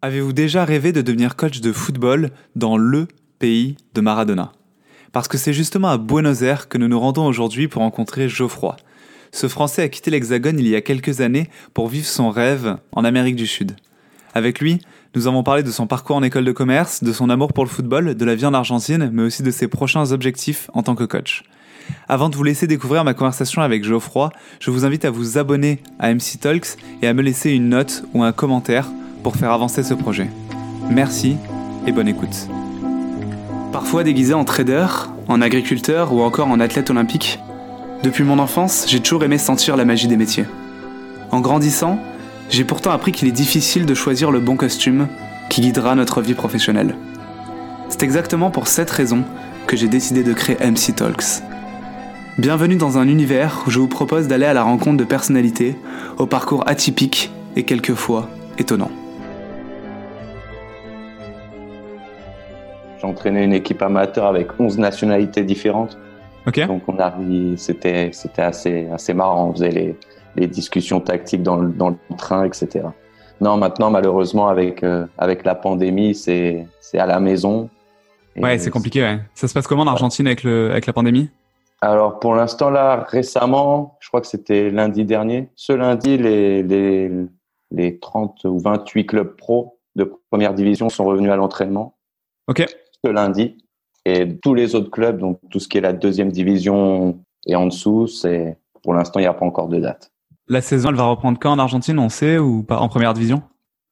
Avez-vous déjà rêvé de devenir coach de football dans le pays de Maradona? Parce que c'est justement à Buenos Aires que nous nous rendons aujourd'hui pour rencontrer Geoffroy. Ce Français a quitté l'Hexagone il y a quelques années pour vivre son rêve en Amérique du Sud. Avec lui, nous avons parlé de son parcours en école de commerce, de son amour pour le football, de la vie en Argentine, mais aussi de ses prochains objectifs en tant que coach. Avant de vous laisser découvrir ma conversation avec Geoffroy, je vous invite à vous abonner à MC Talks et à me laisser une note ou un commentaire pour faire avancer ce projet. Merci et bonne écoute. Parfois déguisé en trader, en agriculteur ou encore en athlète olympique, depuis mon enfance, j'ai toujours aimé sentir la magie des métiers. En grandissant, j'ai pourtant appris qu'il est difficile de choisir le bon costume qui guidera notre vie professionnelle. C'est exactement pour cette raison que j'ai décidé de créer MC Talks. Bienvenue dans un univers où je vous propose d'aller à la rencontre de personnalités au parcours atypique et quelquefois étonnant. J'entraînais une équipe amateur avec 11 nationalités différentes. Donc on a, c'était, c'était assez, assez marrant. On faisait les, les discussions tactiques dans le, dans le, train, etc. Non, maintenant, malheureusement, avec, euh, avec la pandémie, c'est, c'est à la maison. ouais, c'est compliqué. Ouais. Ça se passe comment en Argentine avec, le, avec la pandémie? Alors, pour l'instant, là, récemment, je crois que c'était lundi dernier. Ce lundi, les, les, les 30 ou 28 clubs pro de première division sont revenus à l'entraînement. Ok ce lundi. Et tous les autres clubs, donc tout ce qui est la deuxième division et en dessous, c'est pour l'instant il n'y a pas encore de date. La saison, elle va reprendre quand en Argentine, on sait, ou pas en première division?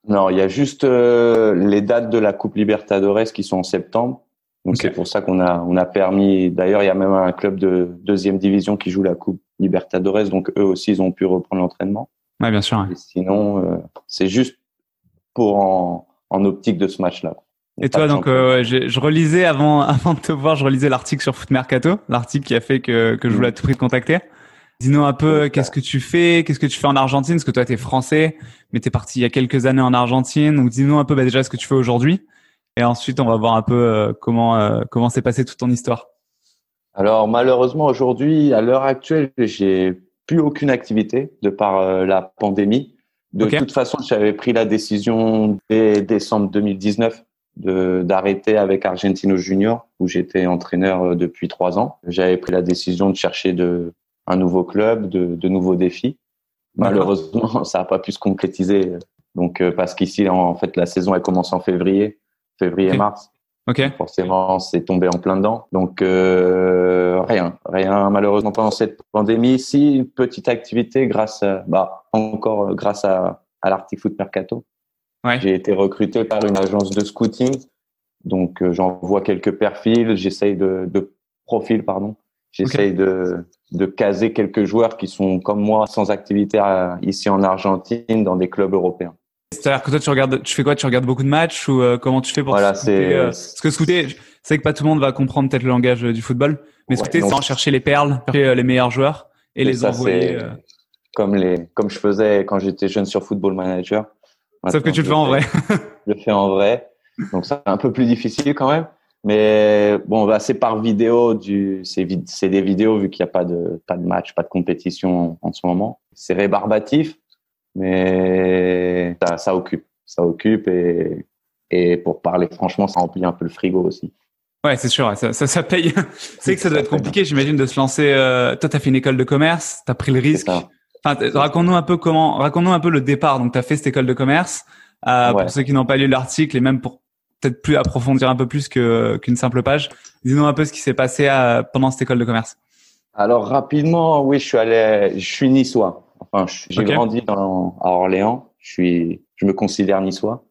Non, il y a juste euh, les dates de la Coupe Libertadores qui sont en septembre. Donc c'est pour ça qu'on a on a permis. D'ailleurs, il y a même un club de deuxième division qui joue la Coupe Libertadores, donc eux aussi ils ont pu reprendre l'entraînement. Ouais, bien sûr. sinon, euh, c'est juste pour en, en optique de ce match-là. Et toi, donc, euh, je, relisais avant, avant de te voir, je relisais l'article sur Foot Mercato, l'article qui a fait que, que je voulais à tout prix te contacter. Dis-nous un peu, qu'est-ce que tu fais, qu'est-ce que tu fais en Argentine, parce que toi, tu es français, mais tu es parti il y a quelques années en Argentine. Donc, dis-nous un peu bah, déjà ce que tu fais aujourd'hui. Et ensuite, on va voir un peu euh, comment euh, comment s'est passée toute ton histoire. Alors, malheureusement, aujourd'hui, à l'heure actuelle, j'ai plus aucune activité de par la pandémie. De toute façon, j'avais pris la décision dès décembre 2019 d'arrêter avec Argentino Junior où j'étais entraîneur euh, depuis trois ans. J'avais pris la décision de chercher de, un nouveau club, de, de nouveaux défis. Malheureusement, ça n'a pas pu se concrétiser. Donc euh, parce qu'ici en fait la saison elle commence en février, février-mars. Ok. Forcément, c'est tombé en plein dedans. Donc euh, rien, rien malheureusement pendant cette pandémie. Si une petite activité grâce, à, bah encore grâce à, à Foot Mercato j'ai été recruté par une agence de scouting. Donc, euh, j'envoie quelques perfils, j'essaye de, de profils, pardon. J'essaye de, de caser quelques joueurs qui sont comme moi sans activité ici en Argentine dans des clubs européens. C'est-à-dire que toi, tu regardes, tu fais quoi? Tu regardes beaucoup de matchs ou euh, comment tu fais pour voilà, c'est euh, Parce que scouter, c'est que pas tout le monde va comprendre peut-être le langage du football, mais scouter, c'est en chercher les perles, chercher les meilleurs joueurs et les envoyer. Comme les, comme je faisais quand j'étais jeune sur Football Manager. Sauf que tu le fais en vrai. je le fais en vrai. Donc, c'est un peu plus difficile quand même. Mais bon, bah, c'est par vidéo. Du, c'est, des vidéos vu qu'il n'y a pas de, pas de match, pas de compétition en, ce moment. C'est rébarbatif, mais ça, ça occupe. Ça occupe et, et pour parler franchement, ça remplit un peu le frigo aussi. Ouais, c'est sûr, ça, ça, ça paye. c'est que ça doit être compliqué, j'imagine, de se lancer. Euh... Toi, t'as fait une école de commerce, t'as pris le risque. Enfin, raconte-nous un peu comment, raconte-nous un peu le départ. Donc, tu as fait cette école de commerce. Euh, Pour ceux qui n'ont pas lu l'article et même pour peut-être plus approfondir un peu plus que qu'une simple page, dis-nous un peu ce qui s'est passé à, euh, pendant cette école de commerce. Alors rapidement, oui, je suis allé, je suis niçois. Enfin, j'ai grandi dans, à Orléans. Je suis, je me considère niçois.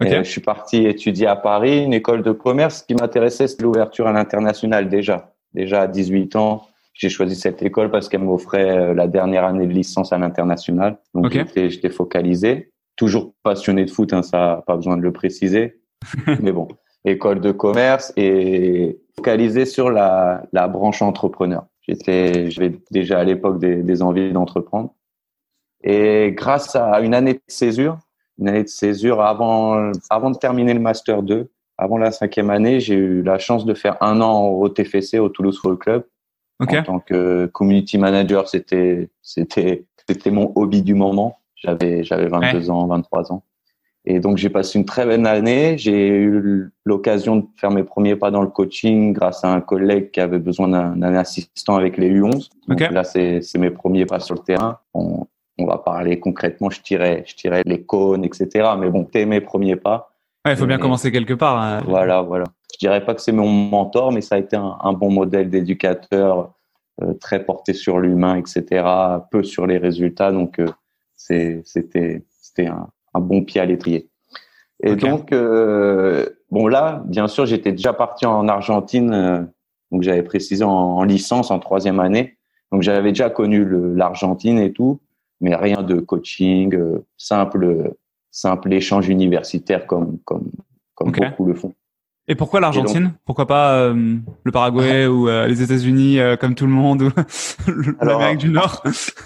je suis parti étudier à Paris, une école de commerce. Ce qui m'intéressait, c'était l'ouverture à l'international déjà. Déjà à 18 ans, j'ai choisi cette école parce qu'elle m'offrait euh, la dernière année de licence à l'international. Donc j'étais focalisé. Toujours passionné de foot, hein, ça pas besoin de le préciser. Mais bon, école de commerce et focalisé sur la, la branche entrepreneur. J'étais, j'avais déjà à l'époque des, des envies d'entreprendre. Et grâce à une année de césure, une année de césure avant, avant de terminer le master 2, avant la cinquième année, j'ai eu la chance de faire un an au TFC, au Toulouse Football Club, en tant que community manager, c'était c'était c'était mon hobby du moment. J'avais j'avais 22 ans, 23 ans. Et donc, j'ai passé une très bonne année. J'ai eu l'occasion de faire mes premiers pas dans le coaching grâce à un collègue qui avait besoin d'un assistant avec les U11. Donc là, c'est mes premiers pas sur le terrain. On, on, va parler concrètement. Je tirais, je tirais les cônes, etc. Mais bon, c'était mes premiers pas. Il faut bien commencer quelque part. Hein. Voilà, voilà. Je dirais pas que c'est mon mentor, mais ça a été un, un bon modèle d'éducateur, euh, très porté sur l'humain, etc. Peu sur les résultats. Donc, euh, c'était c'était un, un bon pied à l'étrier. Et donc, euh, bon là, bien sûr, j'étais déjà parti en Argentine, euh, donc j'avais précisé en, licence en troisième année. Donc j'avais déjà connu l'Argentine et tout, mais rien de coaching, euh, simple, simple échange universitaire comme comme comme beaucoup le font. Et pourquoi l'Argentine? Pourquoi pas le Paraguay ou les États-Unis comme tout le monde ou l'Amérique du Nord?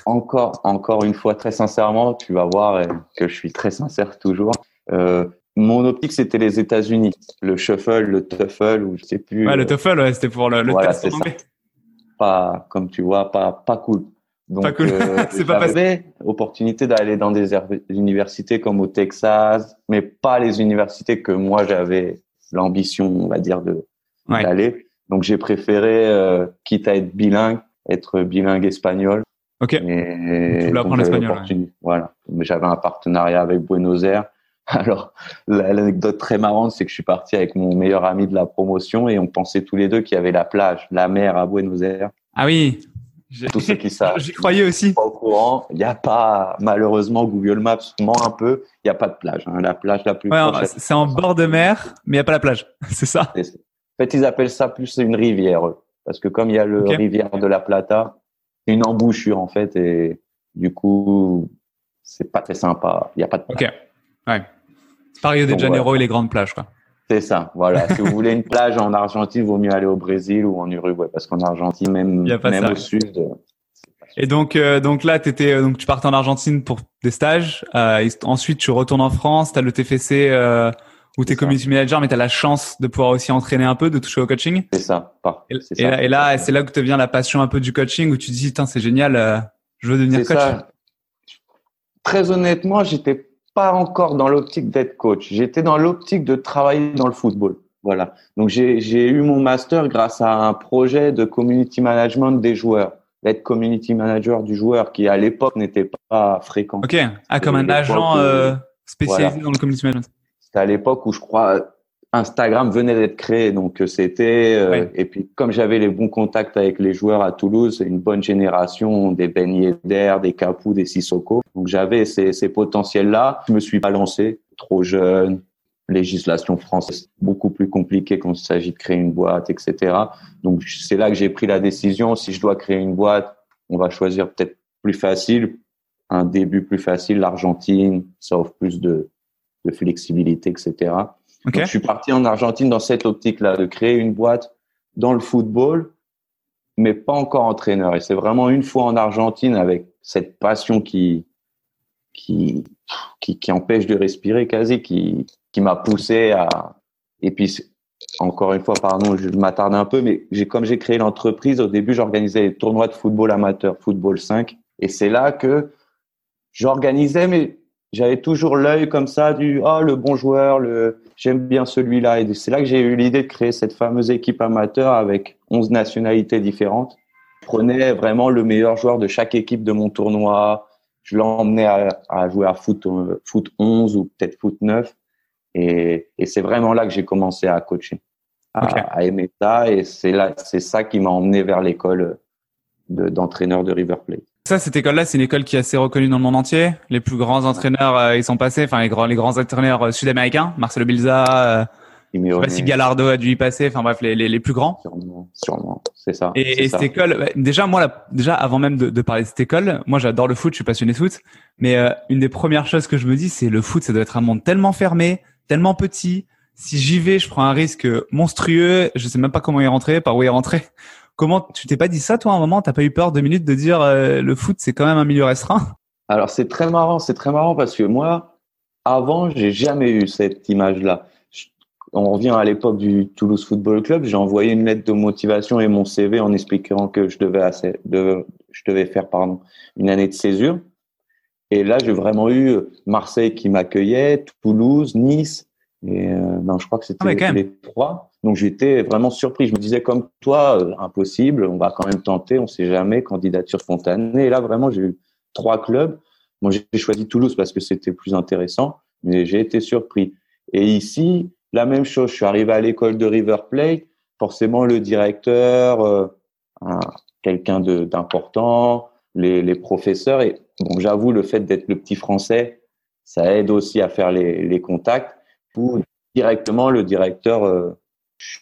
Encore, encore une fois, très sincèrement, tu vas voir que je suis très sincère toujours. Euh, mon optique, c'était les États-Unis. Le shuffle, le tuffle, ou je sais plus. Ouais, le tuffle, ouais, c'était pour le, le voilà, test Pas, comme tu vois, pas, pas cool. Donc, pas cool. Euh, c'est pas passé. Opportunité d'aller dans des universités comme au Texas, mais pas les universités que moi j'avais l'ambition, on va dire, de d'aller. Donc j'ai préféré, euh, quitte à être bilingue, être bilingue espagnol. Ok. Et tu l'espagnol. Voilà. J'avais un partenariat avec Buenos Aires Alors, l'anecdote très marrante, c'est que je suis parti avec mon meilleur ami de la promotion et on pensait tous les deux qu'il y avait la plage, la mer à Buenos Aires. Ah oui. Tous ceux qui savent. J'y croyais aussi. Pas au courant. Il n'y a pas, malheureusement, Google Maps ment un peu. Il n'y a pas de plage. Hein. La plage la plus ouais, C'est en bord de mer, mais il n'y a pas la plage. C'est ça. En fait, ils appellent ça plus une rivière. Parce que comme il y a le rivière de la Plata, c'est une embouchure, en fait. Et du coup, c'est pas très sympa. Il n'y a pas de plage. Ok. Ouais. Paris de Janeiro et les grandes plages, quoi. C'est ça, voilà. si vous voulez une plage en Argentine, il vaut mieux aller au Brésil ou en Uruguay, parce qu'en Argentine, même, même au sud. Euh, et donc, euh, donc là, étais, euh, donc tu partais en Argentine pour des stages. ensuite, tu retournes en France. Tu as le TFC euh, où tu es community manager, mais tu as la chance de pouvoir aussi entraîner un peu, de toucher au coaching. C'est ça. Pas, et, ça. et, là, c'est là que te vient la passion un peu du coaching, où tu te dis, c'est génial, je veux devenir coach. Ça. Très honnêtement, j'étais pas encore dans l'optique d'être coach. J'étais dans l'optique de travailler dans le football. Voilà. Donc j'ai eu mon master grâce à un projet de community management des joueurs. Être community manager du joueur qui à l'époque n'était pas fréquent. Ok. Ah, comme un agent euh, spécialisé dans le community management. C'était à l'époque où je crois Instagram venait d'être créé, donc euh, c'était euh, et puis comme j'avais les bons contacts avec les joueurs à Toulouse, une bonne génération des Ben d'air, des Capou, des Sissoko, donc j'avais ces, ces potentiels-là. Je me suis pas lancé, trop jeune, législation française beaucoup plus compliquée quand il s'agit de créer une boîte, etc. Donc c'est là que j'ai pris la décision. Si je dois créer une boîte, on va choisir peut-être plus facile, un début plus facile, l'Argentine, ça offre plus de, de flexibilité, etc je suis parti en Argentine dans cette optique-là, de créer une boîte dans le football, mais pas encore entraîneur. Et c'est vraiment une fois en Argentine avec cette passion qui, qui, qui, qui empêche de respirer quasi, qui, qui m'a poussé à, et puis, encore une fois, pardon, je m'attarde un peu, mais j'ai, comme j'ai créé l'entreprise, au début, j'organisais des tournois de football amateur, football 5. Et c'est là que j'organisais, mais j'avais toujours l'œil comme ça du ah le bon joueur, le j'aime bien celui-là et c'est là que j'ai eu l'idée de créer cette fameuse équipe amateur avec 11 nationalités différentes. Je prenais vraiment le meilleur joueur de chaque équipe de mon tournoi, je l'emmenais à, à, jouer à foot euh, foot 11 ou peut-être foot 9 et, et c'est vraiment là que j'ai commencé à coacher, à, à aimer ça et c'est là c'est ça qui m'a emmené vers l'école d'entraîneur de, de River Plate. Ça, cette école-là, c'est une école qui est assez reconnue dans le monde entier. Les plus grands entraîneurs, euh, ils sont passés, enfin les grands, les grands entraîneurs euh, sud-américains, Marcelo Bilza, euh, je sais pas si Gallardo a dû y passer. Enfin bref, les, les, les plus grands. Sûrement, sûrement, c'est ça. Et, cette école, bah, déjà moi, déjà avant même de, de, parler de cette école, moi j'adore le foot, je suis passionné de foot. Mais euh, une des premières choses que je me dis, c'est le foot, ça doit être un monde tellement fermé, tellement petit. Si j'y vais, je prends un risque monstrueux. Je sais même pas comment y rentrer, par où y rentrer. Comment tu t'es pas dit ça toi à un moment? T'as pas eu peur deux minutes de dire euh, le foot c'est quand même un milieu restreint? Alors c'est très marrant, c'est très marrant parce que moi avant j'ai jamais eu cette image-là. On revient à l'époque du Toulouse Football Club. J'ai envoyé une lettre de motivation et mon CV en expliquant que je devais, assez, de, je devais faire pardon, une année de césure. Et là, j'ai vraiment eu Marseille qui m'accueillait, Toulouse, Nice. Et non, je crois que c'était ah les trois. Donc j'étais vraiment surpris. Je me disais comme toi, impossible. On va quand même tenter. On sait jamais. Candidature spontanée. Et là, vraiment, j'ai eu trois clubs. Moi, j'ai choisi Toulouse parce que c'était plus intéressant. Mais j'ai été surpris. Et ici, la même chose. Je suis arrivé à l'école de River Plate. Forcément, le directeur, quelqu'un d'important, les, les, professeurs. Et bon, j'avoue, le fait d'être le petit français, ça aide aussi à faire les, les contacts. Pour directement, le directeur, euh,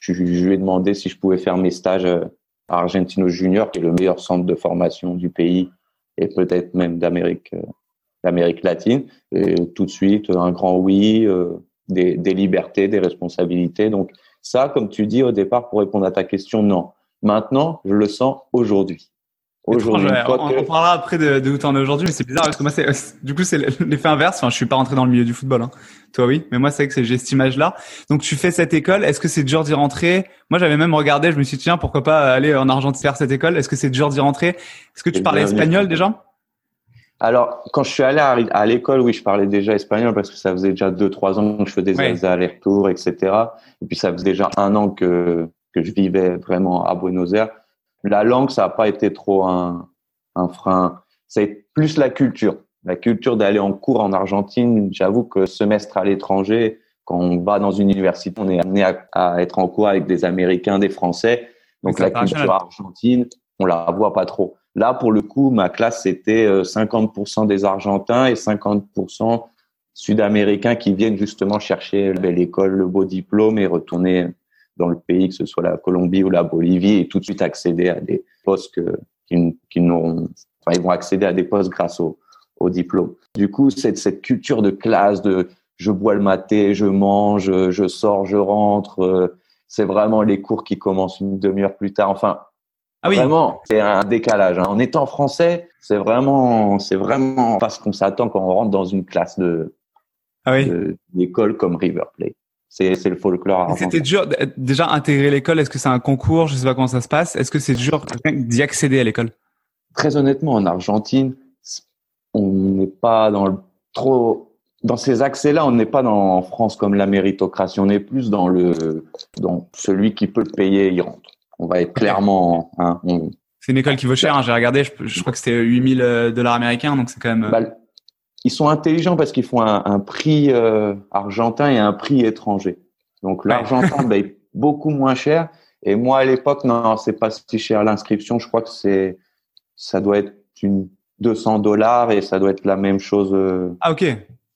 je, lui ai demandé si je pouvais faire mes stages euh, à Argentino Junior, qui est le meilleur centre de formation du pays et peut-être même d'Amérique euh, d'Amérique latine. Et tout de suite, un grand oui, des, des libertés, des responsabilités. Donc ça, comme tu dis au départ, pour répondre à ta question, non. Maintenant, je le sens aujourd'hui. Aujourd'hui, on, parlera après de, de où tu en es aujourd'hui, mais c'est bizarre parce que moi, c'est, du coup, c'est l'effet inverse. Enfin, je suis pas rentré dans le milieu du football. Hein. Toi, oui, mais moi, c'est que j'ai cette image-là. Donc, tu fais cette école. Est-ce que c'est dur d'y rentrer? Moi, j'avais même regardé. Je me suis dit, tiens, pourquoi pas aller en Argentine faire cette école? Est-ce que c'est dur d'y rentrer? Est-ce que tu parlais espagnol déjà? Alors, quand je suis allé à, l'école, oui, je parlais déjà espagnol parce que ça faisait déjà deux, trois ans que je faisais des allers-retours, etc. Et puis, ça faisait déjà un an que que je vivais vraiment à Buenos Aires. La langue, ça n'a pas été trop un, un frein. C'est plus la culture. La culture d'aller en cours en Argentine. J'avoue que semestre à l'étranger, quand on va dans une université, on est amené à, être en cours avec des Américains, des Français. Donc la culture argentine, on la voit pas trop. Là, pour le coup, ma classe, c'était 50% euh, des Argentins et 50% Sud-Américains qui viennent justement chercher l'école, le beau diplôme et retourner dans le pays, que ce soit la Colombie ou la Bolivie, et tout de suite accéder à des postes que, qui, qui n'auront, enfin, ils vont accéder à des postes grâce au, au diplôme. Du coup, cette, cette culture de classe, de je bois le maté, je mange, je sors, je rentre, euh, c'est vraiment les cours qui commencent une demi-heure plus tard. Enfin, ah oui. Vraiment, c'est un décalage. Hein. En étant français, c'est vraiment, c'est vraiment pas ce qu'on s'attend quand on rentre dans une classe de, ah oui. d'école comme River Plate c'est le folklore. C'était dur déjà intégrer l'école. Est-ce que c'est un concours? Je sais pas comment ça se passe. Est-ce que c'est dur d'y accéder à l'école? Très honnêtement, en Argentine, on n'est pas dans le trop dans ces accès-là. On n'est pas dans en France comme la méritocratie. On est plus dans le dans celui qui peut le payer, il rentre. On va être clairement. Hein, C'est une école qui vaut cher. Hein, J'ai regardé. Je, crois que c'était 8000 euh, dollars américains, donc c'est quand même. Bah, ils sont intelligents parce qu'ils font un, un prix euh, argentin et un prix étranger. Donc l'argentin bah, est beaucoup moins cher. Et moi à l'époque, non, c'est pas si cher l'inscription. Je crois que c'est, ça doit être une 200 dollars et ça doit être la même chose. Euh, ah ok.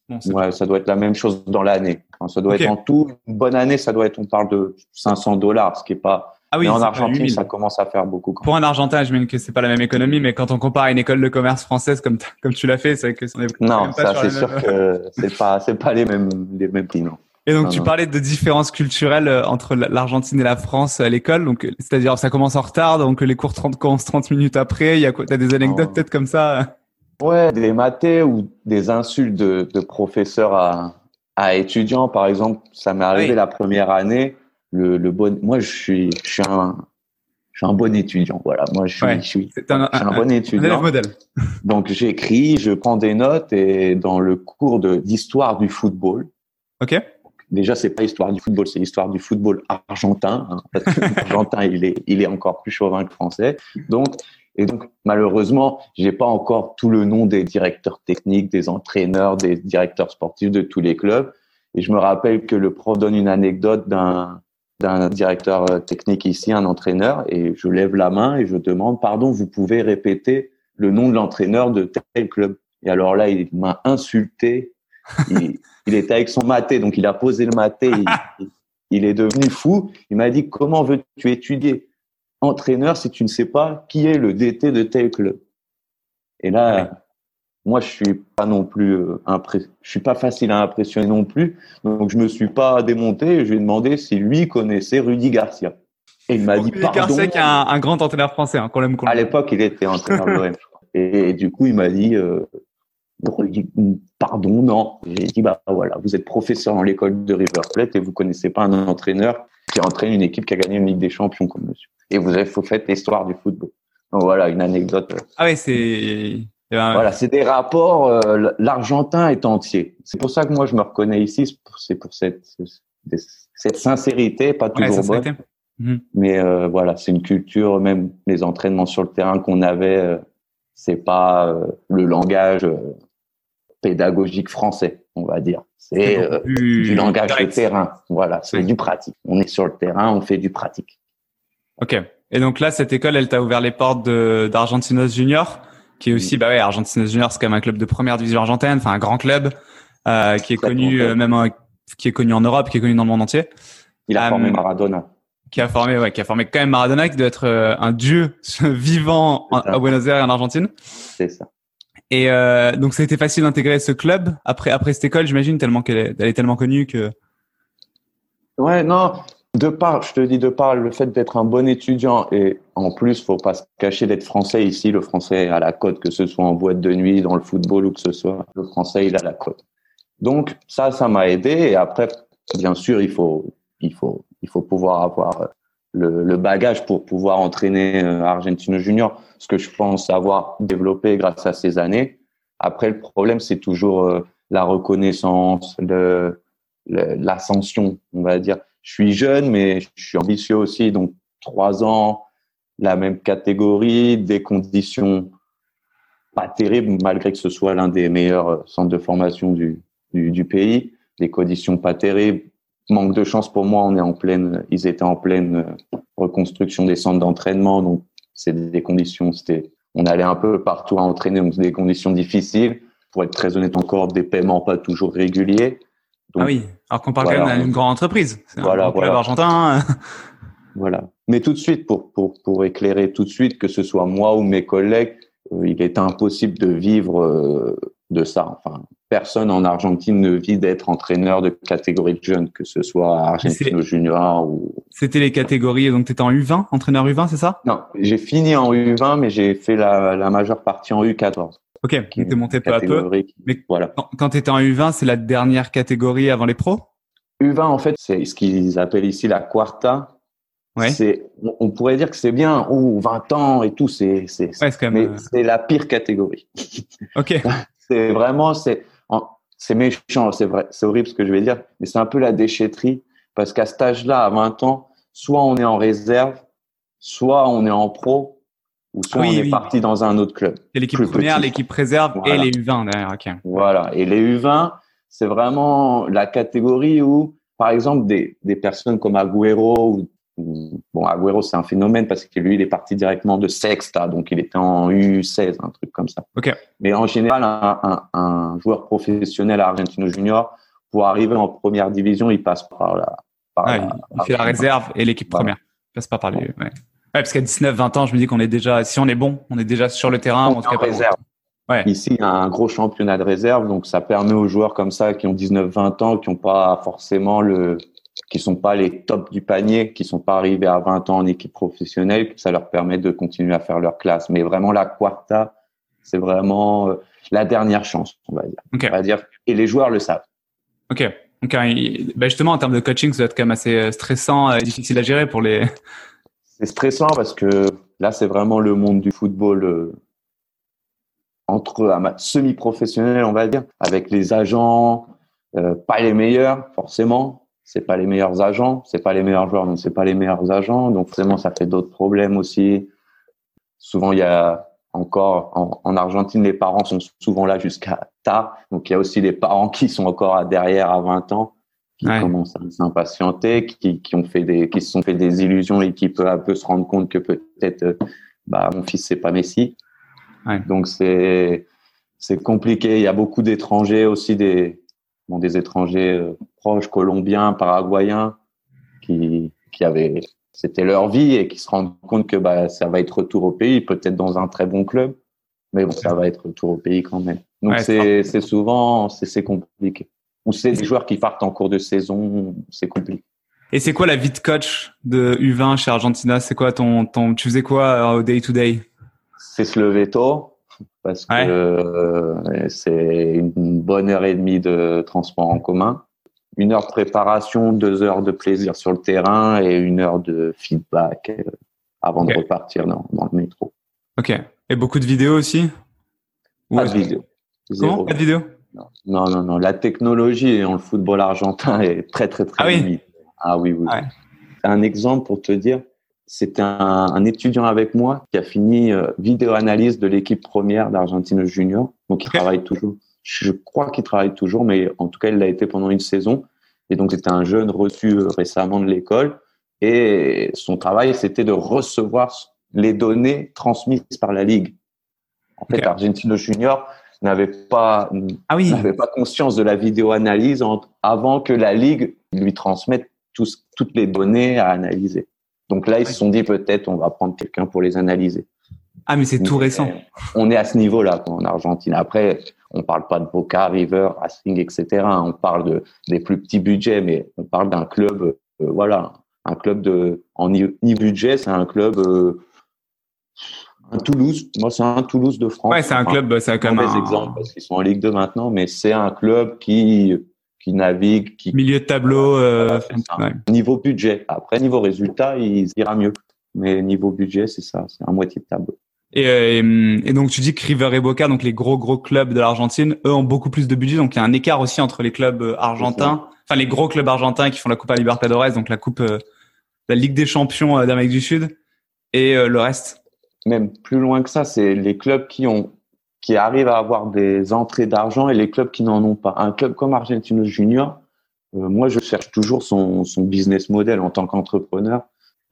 Bon, ouais, ça doit être la même chose dans l'année. Enfin, ça doit être en tout une bonne année, ça doit être, on parle de 500 dollars, ce qui est pas ah oui, mais en Argentine, ça commence à faire beaucoup. Pour un Argentin, je mets que c'est pas la même économie, mais quand on compare à une école de commerce française comme comme tu l'as fait, c'est que est non, ça c'est sûr que c'est pas c'est pas les mêmes les mêmes prix non. Et donc tu parlais de différences culturelles euh, entre l'Argentine et la France à l'école, donc c'est-à-dire ça commence en retard, donc les cours 30 commencent 30 minutes après. Il y a quoi T'as des anecdotes peut-être comme ça Ouais, des mathés ou des insultes de, de professeurs à à étudiants, par exemple. Ça m'est arrivé la première année le, le bon. Moi, je suis, je suis un, je suis un bon étudiant. Voilà, moi, je suis, je suis, un, un, bon étudiant. modèle. Donc, j'écris, je prends des notes et dans le cours de d'histoire du football. Ok. Déjà, c'est pas histoire du football, c'est l'histoire du football argentin. Hein, parce que l'argentin, il est, il est encore plus chauvin que français. Donc, et donc, malheureusement, j'ai pas encore tout le nom des directeurs techniques, des entraîneurs, des directeurs sportifs de tous les clubs. Et je me rappelle que le prof donne une anecdote d'un d'un directeur euh, technique ici, un entraîneur, et je lève la main et je demande, pardon, vous pouvez répéter le nom de l'entraîneur de tel club. Et alors là, il m'a insulté. Il, il, était avec son maté, donc il a posé le maté. Il, il est devenu fou. Il m'a dit, comment veux-tu étudier? Entraîneur si tu ne sais pas qui est le DT de tel club Et là, moi je suis pas non plus euh, je suis pas facile à impressionner non plus. Donc je me suis pas démonté. Je lui ai demandé si lui connaissait Rudy Garcia. Et il m'a dit pardon Garcia qui est un, grand entraîneur français hein, quand même à l'époque il était entraîneur de et, et, du coup il m'a dit euh, pardon non. J'ai dit bah voilà vous êtes professeur dans l'école de River Plate et vous connaissez pas un entraîneur qui entraîne une équipe qui a gagné une Ligue des Champions comme monsieur. Et vous avez fait l'histoire du football. Donc voilà une anecdote ah oui c'est ben, voilà, c'est des rapports. Euh, L'Argentin est entier. C'est pour ça que moi je me reconnais ici. C'est pour cette cette sincérité, pas toujours bonne. Mhm. Mais euh, voilà, c'est une culture. Même les entraînements sur le terrain qu'on avait, euh, c'est pas euh, le langage euh, pédagogique français, on va dire. C'est du langage de terrain. Voilà, c'est du pratique. On est sur le terrain, on fait du pratique. Ok. Et donc là, cette école, elle t'a ouvert les portes d'Argentinos Junior? Qui est aussi, bah ouais, Argentinos Junior, c'est quand même un club de première division argentine, enfin un grand club euh, qui est connu euh, même qui est connu en Europe, qui est connu dans le monde entier. Il a formé euh, Maradona. Qui a formé, ouais, qui a formé quand même Maradona, qui doit être un dieu vivant à Buenos Aires en Argentine. C'est ça. Et donc, ça a été facile d'intégrer ce club après après cette école, j'imagine, tellement qu'elle est, elle est tellement connue que. Ouais, non, de part, je te dis de part le fait d'être un bon étudiant et en plus, faut pas se cacher d'être français ici. Le français a la cote, que ce soit en boîte de nuit, dans le football ou que ce soit. Le français, il a la cote. Donc ça, ça m'a aidé. Et après, bien sûr, il faut, il faut, il faut pouvoir avoir le, le bagage pour pouvoir entraîner euh, Argentino Junior, ce que je pense avoir développé grâce à ces années. Après, le problème, c'est toujours euh, la reconnaissance, le, l'ascension, on va dire je suis jeune, mais je suis ambitieux aussi. Donc, trois ans, la même catégorie, des conditions pas terribles, malgré que ce soit l'un des meilleurs centres de formation du, du, pays. Des conditions pas terribles. Manque de chance pour moi, on est en pleine, ils étaient en pleine reconstruction des centres d'entraînement. Donc, c'est des conditions, c'était, on allait un peu partout à entraîner, donc des conditions difficiles. Pour être très honnête encore, des paiements pas toujours réguliers ah oui, alors qu'on parle quand même d'une grande entreprise. Voilà, voilà. argentin. voilà. Mais tout de suite, pour, pour, pour éclairer tout de suite, que ce soit moi ou mes collègues, euh, il est impossible de vivre euh, de ça. Enfin, personne en Argentine ne vit d'être entraîneur de catégorie de jeunes, que ce soit Argentino Junior ou. C'était les catégories, donc tu étais en U20, entraîneur U20, c'est ça? Non, j'ai fini en U20, mais j'ai fait la, la majeure partie en U14. Ok, tu es monté peu à peu. Mais voilà. quand, tu étais en U20, c'est la dernière catégorie avant les pros? U20, en fait, c'est ce qu'ils appellent ici la quarta. Ouais. C'est, on pourrait dire que c'est bien, ou 20 ans et tout, c'est, c'est, mais euh, c'est la pire catégorie. Ok. c'est vraiment, c'est, c'est méchant, c'est vrai, c'est horrible ce que je vais dire, mais c'est un peu la déchetterie parce qu'à cet âge-là, à 20 ans, soit on est en réserve, soit on est en pro, ou soit on est parti dans un autre club. C'est l'équipe première, l'équipe réserve et les U20 derrière. Voilà. Et les U20, c'est vraiment la catégorie où, par exemple, des, des personnes comme Agüero ou, bon, Agüero, c'est un phénomène parce que lui, il est parti directement de Sexta, donc il était en U16, un truc comme ça. Ok. Mais en général, un, un, un joueur professionnel à Argentino Junior, pour arriver en première division, il passe par la. Par il fait la réserve et l'équipe première. Il passe pas par les. Ouais parce qu'à 19-20 ans, je me dis qu'on est déjà, si on est bon, on est déjà sur le terrain. On en réserve. Ouais. Ici, il y a un gros championnat de réserve, donc ça permet aux joueurs comme ça qui ont 19-20 ans, qui n'ont pas forcément le, qui sont pas les tops du panier, qui sont pas arrivés à 20 ans en équipe professionnelle, ça leur permet de continuer à faire leur classe. Mais vraiment, la quarta, c'est vraiment euh, la dernière chance, on va dire. On va dire. Et les joueurs le savent. Ok. Donc, bah, justement, en termes de coaching, ça doit être quand même assez euh, stressant et difficile à gérer pour les, c'est stressant parce que là, c'est vraiment le monde du football euh, entre semi-professionnel, on va dire, avec les agents, euh, pas les meilleurs forcément. C'est pas les meilleurs agents, c'est pas les meilleurs joueurs, donc c'est pas les meilleurs agents. Donc forcément, ça fait d'autres problèmes aussi. Souvent, il y a encore en, en, Argentine, les parents sont souvent là jusqu'à tard. Donc il y a aussi les parents qui sont encore derrière à 20 ans qui commencent à s'impatienter, qui, qui ont fait des, qui se sont fait des illusions et qui peu à peu se rendent compte que peut-être, euh, bah, mon fils c'est pas Messi. Ouais. Donc c'est, c'est compliqué. Il y a beaucoup d'étrangers aussi, des, bon, des étrangers euh, proches, colombiens, paraguayens, qui, qui avaient, c'était leur vie et qui se rendent compte que bah, ça va être retour au pays, peut-être dans un très bon club, mais bon, ça va être retour au pays quand même. Donc c'est, c'est souvent, c'est, c'est compliqué ou c'est des joueurs qui partent en cours de saison, c'est compliqué. Et c'est quoi la vie de coach de U20 chez Argentina? C'est quoi ton, ton, tu faisais quoi euh, au day to day? C'est se lever tôt parce que euh, c'est une bonne heure et demie de transport en commun, une heure de préparation, deux heures de plaisir sur le terrain et une heure de feedback euh, avant de repartir dans, dans, le métro. Ok. Et beaucoup de vidéos aussi? Pas de vidéo. Comment? Pas de vidéo non, non, non. La technologie dans le football argentin est très, très, très ah limite. Ah oui, oui. Un exemple pour te dire, c'était un, étudiant avec moi qui a fini euh, vidéo analyse de l'équipe première d'Argentine Junior. Donc, il travaille toujours. Je crois qu'il travaille toujours, mais en tout cas, il l'a été pendant une saison. Et donc, c'était un jeune reçu euh, récemment de l'école. Et son travail, c'était de recevoir les données transmises par la Ligue. En fait, Argentino Junior n'avait pas, ah oui. n'avait pas conscience de la vidéo analyse avant que la Ligue lui transmette toutes les données à analyser. Donc là, ils se sont dit peut-être on va prendre quelqu'un pour les analyser. Ah, mais c'est tout récent. On est à ce niveau-là en Argentine. Après, on parle pas de Boca, River, Racing, etc. On parle de des plus petits budgets, mais on parle d'un club, euh, voilà, un club de en ni, budget, c'est un club euh, un Toulouse. Moi, c'est un Toulouse de France. Ouais, c'est un club, c'est quand même un exemple parce qu'ils sont en Ligue 2 maintenant, mais c'est un club qui qui navigue, qui milieu de tableau. Euh, Niveau budget. Après, niveau résultat, il ira mieux. Mais niveau budget, c'est ça, c'est un moitié de tableau. Euh, et, donc tu dis que River et Boca, donc les gros gros clubs de l'Argentine, eux ont beaucoup plus de budget, donc il y a un écart aussi entre les clubs euh, argentins, enfin les gros clubs argentins qui font la Coupe à Libertadores, donc la Coupe, la Ligue des Champions d'Amérique du Sud, et le reste. Même plus loin que ça, c'est les clubs qui ont qui arrivent à avoir des entrées d'argent et les clubs qui n'en ont pas. Un club comme Argentinos Junior, euh, moi, je cherche toujours son, son business model en tant qu'entrepreneur.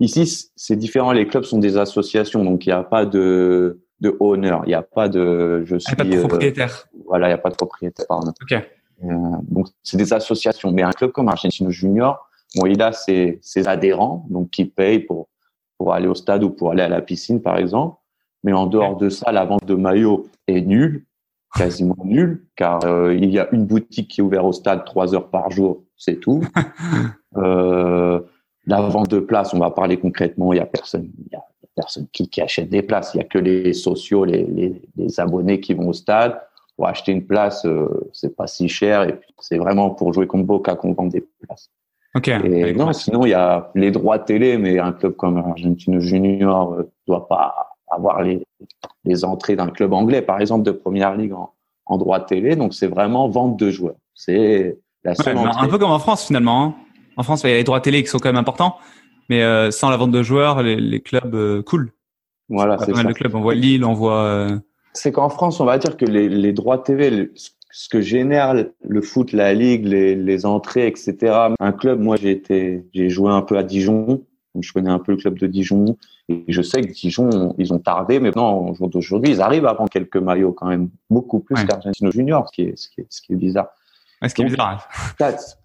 Ici, c'est différent. Les clubs sont des associations, donc il n'y a pas de, de owner, il n'y a pas de je suis. Il n'y a pas de euh, propriétaire. voilà, il n'y a pas de propriétaire. Pardon. Ok. Euh, donc c'est des associations. Mais un club comme Argentinos Junior, bon, il a ses, ses adhérents, donc qui payent pour pour aller au stade ou pour aller à la piscine, par exemple. Mais en dehors de ça, la vente de maillots est nulle, quasiment nulle, car euh, il y a une boutique qui est ouverte au stade trois heures par jour, c'est tout. euh, la vente de places, on va parler concrètement, il y a personne, il y a personne qui, qui achète des places. Il y a que les sociaux, les, les, les, abonnés qui vont au stade. Pour acheter une place, euh, c'est pas si cher et c'est vraiment pour jouer contre Boca qu'on vend des places. Et non, sinon il y a les droits télé, mais un club comme Argentino Junior euh, doit pas avoir les, les entrées d'un club anglais, par exemple, de première ligue en, en droit de télé. Donc, c'est vraiment vente de joueurs. C'est la seule Un peu comme en France, finalement. Hein. En France, il y a les droits télé qui sont quand même importants. Mais euh, sans la vente de joueurs, les, les clubs euh, coulent. Voilà, c'est ça. De clubs. On voit Lille, on voit. Euh, c'est qu'en France, on va dire que les, les droits TV, ce que génère le foot, la ligue, les, les entrées, etc. Un club, moi, j'ai été, j'ai joué un peu à Dijon. je connais un peu le club de Dijon. Et je sais que Dijon, ils ont tardé, mais non, au jour d'aujourd'hui, ils arrivent à prendre quelques maillots quand même, beaucoup plus ouais. qu'Argentino Junior, ce qui est, ce qui est, ce qui est bizarre. Ouais, ce qui est bizarre.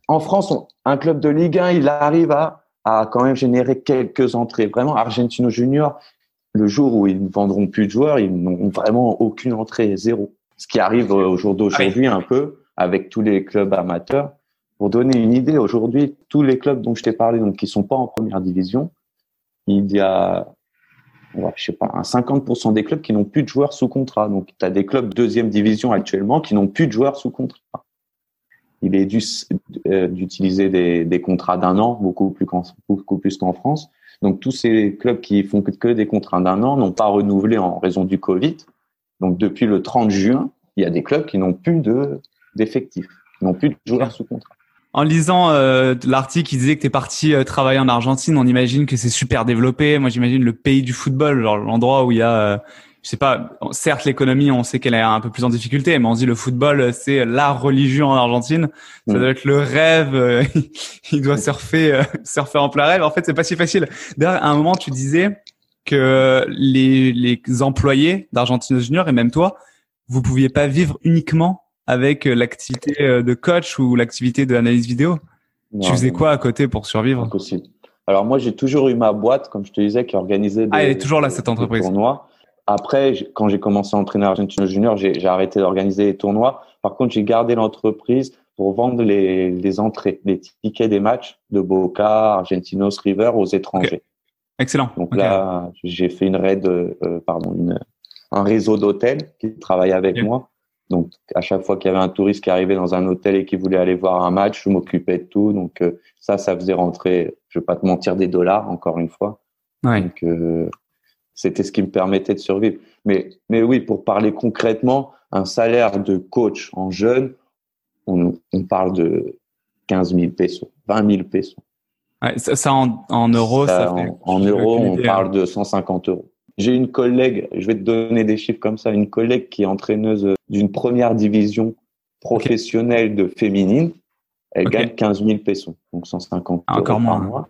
En France, un club de Ligue 1, il arrive à, à quand même générer quelques entrées. Vraiment, Argentino Junior, le jour où ils ne vendront plus de joueurs, ils n'ont vraiment aucune entrée, zéro. Ce qui arrive au jour d'aujourd'hui un peu avec tous les clubs amateurs. Pour donner une idée, aujourd'hui, tous les clubs dont je t'ai parlé, donc qui sont pas en première division, il y a, je sais pas, un 50% des clubs qui n'ont plus de joueurs sous contrat. Donc, tu as des clubs deuxième division actuellement qui n'ont plus de joueurs sous contrat. Il est dû euh, d'utiliser des, des, contrats d'un an, beaucoup plus qu'en, beaucoup plus qu'en France. Donc, tous ces clubs qui font que des contrats d'un an n'ont pas renouvelé en raison du Covid. Donc, depuis le 30 juin, il y a des clubs qui n'ont plus de, d'effectifs, qui n'ont plus de joueurs sous contrat. En lisant euh, l'article, il disait que tu es parti euh, travailler en Argentine. On imagine que c'est super développé. Moi, j'imagine le pays du football, genre l'endroit où il y a, euh, je sais pas, certes l'économie, on sait qu'elle est un peu plus en difficulté, mais on dit le football, c'est la religion en Argentine. Ça mm. doit être le rêve. Euh, il doit surfer, euh, surfer en plein rêve. En fait, c'est pas si facile. D'ailleurs, à un moment, tu disais que les, les employés d'Argentine Junior et même toi, vous pouviez pas vivre uniquement avec euh, l'activité euh, de coach ou l'activité de l'analyse vidéo? Tu faisais quoi à côté pour survivre? Impossible. Alors moi, j'ai toujours eu ma boîte, comme je te disais, qui organisait des, ah, elle est toujours là, cette entreprise. tournois. Après, quand j'ai commencé à entraîner Argentino Junior, j'ai arrêté d'organiser les tournois. Par contre, j'ai gardé l'entreprise pour vendre les, les, entrées, les tickets des matchs de Boca, Argentinos, River aux étrangers. Excellent. Donc là, j'ai fait une raid, euh, pardon, une, un réseau d'hôtels qui travaillent avec moi donc, à chaque fois qu'il y avait un touriste qui arrivait dans un hôtel et qui voulait aller voir un match, je m'occupais de tout. Donc, euh, ça, ça faisait rentrer, je vais pas te mentir, des dollars, encore une fois. Ouais. Donc, euh, c'était ce qui me permettait de survivre. Mais, mais oui, pour parler concrètement, un salaire de coach en jeune, on, parle de 15 000 pesos, 20 000 pesos. Ça, en, euros, ça, en, euros, on parle de 150 euros. J'ai une collègue, je vais te donner des chiffres comme ça, une collègue qui est entraîneuse d'une première division professionnelle de féminine. Elle gagne 15 000 pesos, donc 150 ah, Encore moins. mois.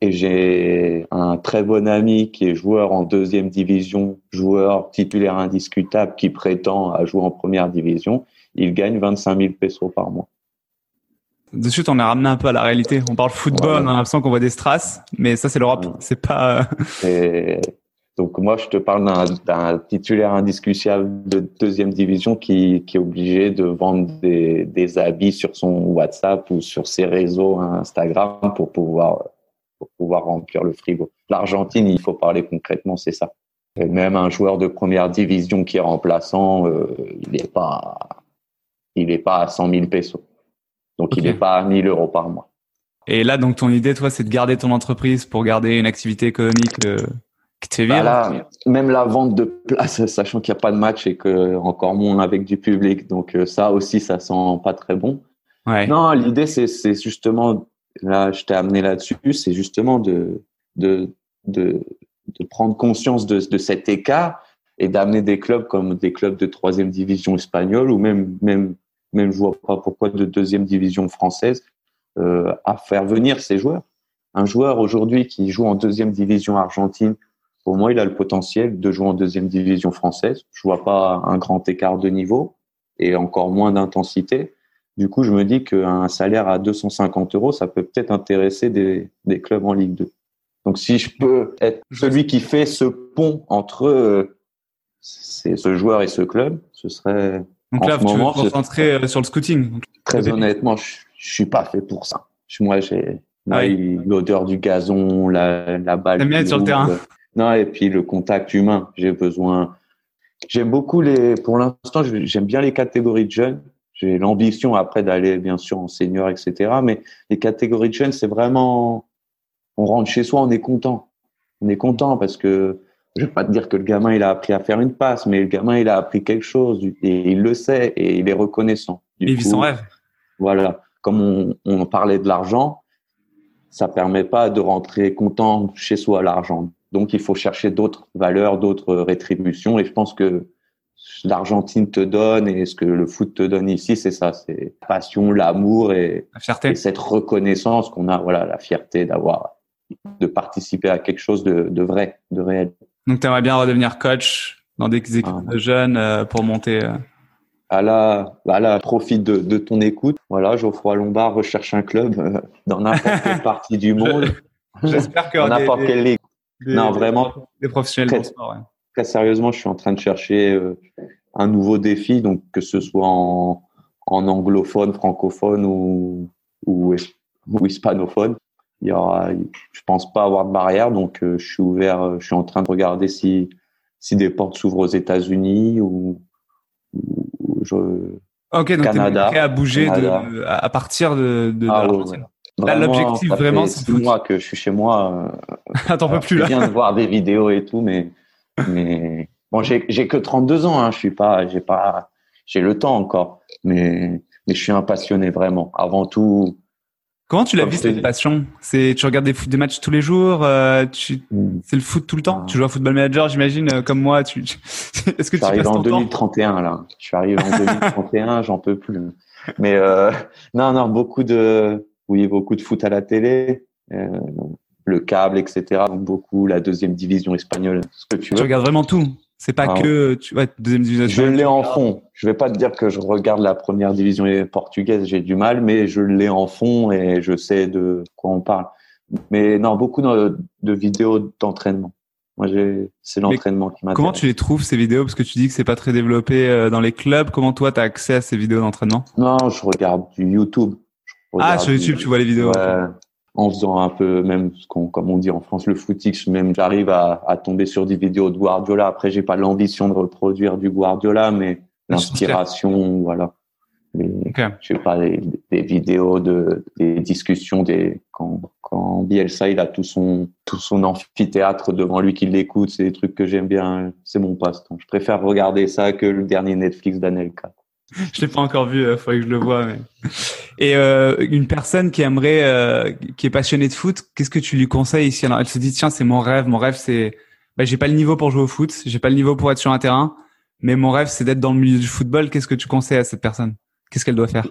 Et j'ai un très bon ami qui est joueur en deuxième division, joueur titulaire indiscutable qui prétend à jouer en première division. Il gagne 25 000 pesos par mois. De suite, on est ramené un peu à la réalité. On parle football, on a l'impression qu'on voit des strass, mais ça, c'est l'Europe. C'est pas. Et donc, moi, je te parle d'un titulaire indiscutable de deuxième division qui, qui est obligé de vendre des, des habits sur son WhatsApp ou sur ses réseaux Instagram pour pouvoir pour pouvoir remplir le frigo. L'Argentine, il faut parler concrètement, c'est ça. Et même un joueur de première division qui est remplaçant, euh, il n'est pas, il est pas à 100 000 pesos. Donc, il n'est pas à 1000 euros par mois. Et là, donc, ton idée, toi, c'est de garder ton entreprise pour garder une activité économique euh, qui te fait bah même la vente de place, sachant qu'il n'y a pas de match et que encore moins avec du public. Donc, euh, ça aussi, ça sent pas très bon. Ouais. Non, l'idée, c'est justement là, je t'ai amené là-dessus, c'est justement de, de, de, de, prendre conscience de, de cet écart et d'amener des clubs comme des clubs de troisième division espagnole ou même, même, même je vois pas pourquoi de deuxième division française euh, à faire venir ces joueurs. Un joueur aujourd'hui qui joue en deuxième division argentine, pour moi, il a le potentiel de jouer en deuxième division française. Je vois pas un grand écart de niveau et encore moins d'intensité. Du coup, je me dis qu'un salaire à 250 euros, ça peut peut-être intéresser des, des, clubs en Ligue 2. Donc, si je peux être celui qui fait ce pont entre euh, ce joueur et ce club, ce serait. Donc là, tu moment, veux te concentrer sur le scouting. Très honnêtement, je, je suis pas fait pour ça. Moi, j'ai ah l'odeur du gazon, la, la balle. T'aimes bien être sur le terrain. Non, et puis le contact humain. J'ai besoin. J'aime beaucoup les. Pour l'instant, j'aime bien les catégories de jeunes j'ai l'ambition après d'aller bien sûr en senior, etc. Mais les catégories de jeunes, c'est vraiment, on rentre chez soi, on est content. On est content parce que je vais pas te dire que le gamin il a appris à faire une passe, mais le gamin il a appris quelque chose et il le sait et il est reconnaissant. il vit son rêve. Voilà, comme on, on parlait de l'argent, ça permet pas de rentrer content chez soi l'argent. Donc il faut chercher d'autres valeurs, d'autres rétributions et je pense que l'Argentine te donne et ce que le foot te donne ici, c'est ça, c'est la passion, l'amour et, cette reconnaissance qu'on a, voilà, la fierté d'avoir, de participer à quelque chose de, vrai, de réel. Donc, tu aimerais bien redevenir coach dans des équipes ah. de jeunes euh, pour monter. Euh... Là, bah profite de, ton écoute. Voilà, Geoffroy Lombard recherche un club euh, dans n'importe quelle partie du monde. J'espère que n'importe quelle ligue. non, vraiment. Des professionnels de sport. Ouais très sérieusement, je suis en train de chercher euh, un nouveau défi, donc que ce soit en, anglophone, francophone ou, ou, hispanophone. Il y aura, je pense pas avoir de barrière, donc euh, je suis ouvert. Euh, je suis en train de regarder si si des portes s'ouvrent aux États-Unis ou, je, ok, donc Canada, prêt à bouger de, à partir de, de, ah, l'objectif vraiment, c'est moi que je suis chez moi. Attends, peu plus là. Je viens de voir des vidéos et tout, mais mais bon, j'ai que 32 ans, hein, je suis pas, j'ai pas, j'ai le temps encore, mais, mais je suis un passionné vraiment. Avant tout. Comment tu l'as vu cette passion? C'est tu regardes des, des, matchs tous les jours euh, tu, hmm. C'est le foot tout le temps? Tu joues à Football Manager, j'imagine, euh, comme moi. Tu, Est-ce que tu arrives en 2031 là Je suis arrivé en 2031, j'en peux plus. Mais euh, non, non, beaucoup de, oui, beaucoup de foot à la télé. Euh, le câble, etc. beaucoup la deuxième division espagnole, ce que tu veux. Tu regardes vraiment tout? C'est pas ah. que tu ouais, deuxième division. Je l'ai en fond. Je vais pas te dire que je regarde la première division portugaise, j'ai du mal, mais je l'ai en fond et je sais de quoi on parle. Mais non, beaucoup de, vidéos d'entraînement. Moi, c'est l'entraînement qui m'intéresse. Comment tu les trouves ces vidéos? Parce que tu dis que c'est pas très développé euh, dans les clubs. Comment toi, tu as accès à ces vidéos d'entraînement? Non, je regarde du YouTube. ah, sur YouTube, tu vois les vidéos en faisant un peu même ce qu'on, comme on dit en France, le footix. Même j'arrive à, à, tomber sur des vidéos de Guardiola. Après, j'ai pas l'ambition de reproduire du Guardiola, mais l'inspiration, voilà. Je sais pas des, vidéos de des discussions des quand quand quand Bielsa il a tout son tout son amphithéâtre devant lui qui l'écoute, c'est des trucs que j'aime bien, c'est mon passe-temps. Je préfère regarder ça que le dernier Netflix d'Anelka. je l'ai pas encore vu, il euh, faudrait que je le vois. Mais... Et euh, une personne qui aimerait, euh, qui est passionnée de foot, qu'est-ce que tu lui conseilles ici Alors, elle se dit tiens, c'est mon rêve. Mon rêve, c'est, bah, j'ai pas le niveau pour jouer au foot, j'ai pas le niveau pour être sur un terrain, mais mon rêve, c'est d'être dans le milieu du football. Qu'est-ce que tu conseilles à cette personne? Qu'est-ce qu'elle doit faire?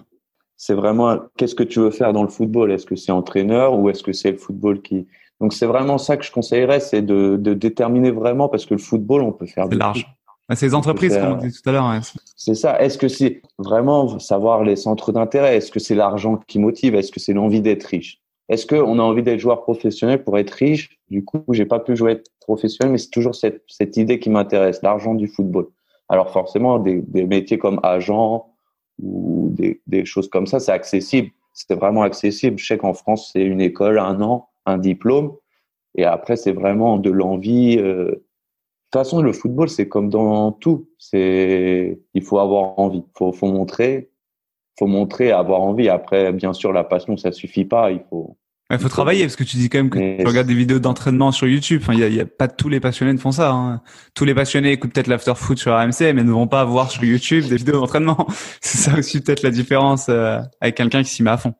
C'est vraiment, qu'est-ce que tu veux faire dans le football? Est-ce que c'est entraîneur ou est-ce que c'est le football qui donc c'est vraiment ça que je conseillerais, c'est de, de, déterminer vraiment parce que le football, on peut faire. C'est large. C'est les entreprises, comme on dit tout à l'heure. C'est ça. Est-ce que c'est vraiment savoir les centres d'intérêt? Est-ce que c'est l'argent qui motive? Est-ce que c'est l'envie d'être riche? Est-ce qu'on a envie d'être joueur professionnel pour être riche? Du coup, j'ai pas pu jouer professionnel, mais c'est toujours cette, cette idée qui m'intéresse, l'argent du football. Alors forcément, des, des métiers comme agent ou des, des choses comme ça, c'est accessible. C'est vraiment accessible. Je sais qu'en France, c'est une école, un an, un diplôme. Et après, c'est vraiment de l'envie. Euh, toute façon, le football, c'est comme dans tout. C'est, il faut avoir envie. Faut, faut montrer, faut montrer, avoir envie. Après, bien sûr, la passion, ça suffit pas. Il faut. Il faut travailler parce que tu dis quand même que tu regardes des vidéos d'entraînement sur YouTube. Enfin, il y a, y a, pas tous les passionnés ne font ça. Hein. Tous les passionnés écoutent peut-être l'after foot sur AMC, mais ne vont pas voir sur YouTube des vidéos d'entraînement. C'est ça aussi peut-être la différence euh, avec quelqu'un qui s'y met à fond.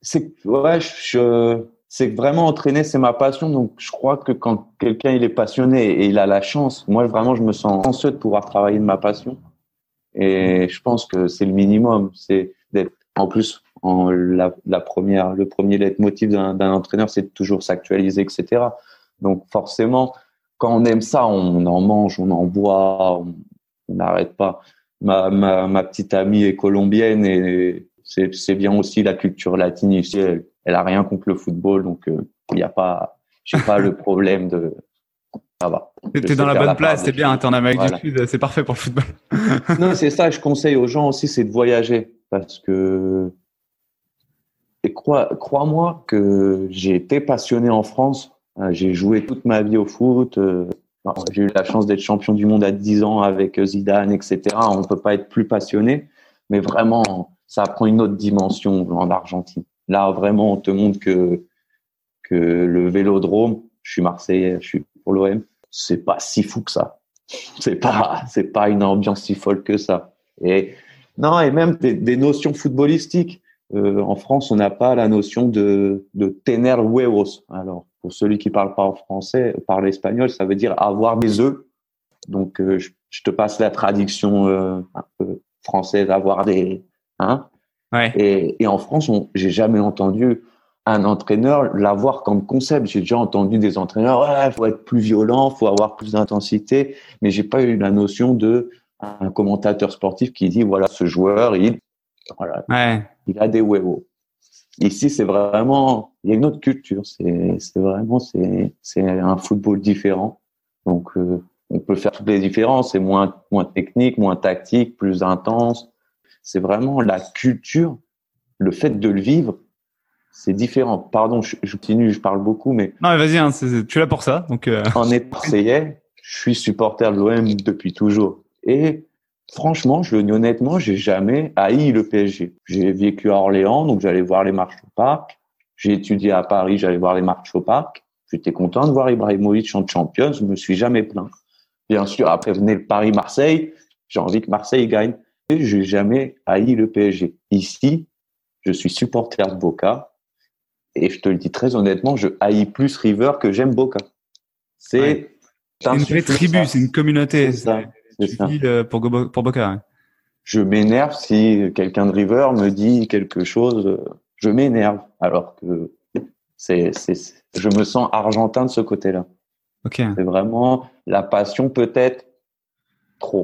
C'est ouais, je, c'est vraiment entraîner, c'est ma passion. Donc, je crois que quand quelqu'un il est passionné et il a la chance, moi vraiment, je me sens chanceux de pouvoir travailler de ma passion. Et je pense que c'est le minimum. C'est en plus, la, première, le premier leitmotiv d'un, entraîneur, c'est de toujours s'actualiser, etc. Donc, forcément, quand on aime ça, on en mange, on en boit, on n'arrête pas. Ma, petite amie est colombienne et c'est, bien aussi la culture latine ici a rien contre le football, donc euh, il n'y a pas, j'ai pas le problème de. Ça va. T'es dans la bonne place, c'est bien. T'es en Amérique du Sud, c'est parfait pour le football. non, c'est ça. Je conseille aux gens aussi, c'est de voyager parce que et crois, crois-moi que j'ai été passionné en France. Euh, j'ai joué toute ma vie au foot. Euh, j'ai eu la chance d'être champion du monde à 10 ans avec Zidane, etc. On peut pas être plus passionné, mais vraiment, ça prend une autre dimension en Argentine. Là, vraiment, on te montre que, que le vélodrome, je suis Marseillais, je suis pour l'OM, c'est pas si fou que ça. C'est pas, c'est pas une ambiance si folle que ça. Et non, et même des, notions footballistiques. Euh, en France, on n'a pas la notion de, de tener huevos. Alors, pour celui qui parle pas en français, parle espagnol, ça veut dire avoir des œufs. Donc, euh, je, te passe la traduction euh, un peu française, avoir des, hein, et, en France, j'ai jamais entendu un entraîneur l'avoir comme concept. J'ai déjà entendu des entraîneurs, ouais, faut être plus violent, faut avoir plus d'intensité, mais j'ai pas eu la notion de un commentateur sportif qui dit voilà, ce joueur, il, voilà, il a des huevos. Ici, c'est vraiment, il y a une autre culture. C'est, c'est vraiment, c'est, c'est un football différent. Donc, euh, on peut faire toutes les différences. C'est moins, moins technique, moins tactique, plus intense. C'est vraiment la culture, le fait de le vivre, c'est différent. Pardon, je, continue, je parle beaucoup, mais. Non, vas-y, hein, tu es là pour ça. Donc, euh... En étant Marseillais, je suis supporter de l'OM depuis toujours. Et franchement, je le dis honnêtement, j'ai jamais haï le PSG. J'ai vécu à Orléans, donc j'allais voir les marches au parc. J'ai étudié à Paris, j'allais voir les marches au parc. J'étais content de voir Ibrahimovic en champion, je me suis jamais plaint. Bien sûr, après venait le Paris-Marseille, j'ai envie que Marseille gagne. Je n'ai jamais haï le PSG. Ici, je suis supporter de Boca et je te le dis très honnêtement, je haïs plus River que j'aime Boca. C'est une vraie tribu, c'est une communauté. C'est ça. Euh, pour, pour Boca. Je m'énerve si quelqu'un de River me dit quelque chose. Je m'énerve alors que c'est, je me sens argentin de ce côté-là. C'est vraiment la passion peut-être trop.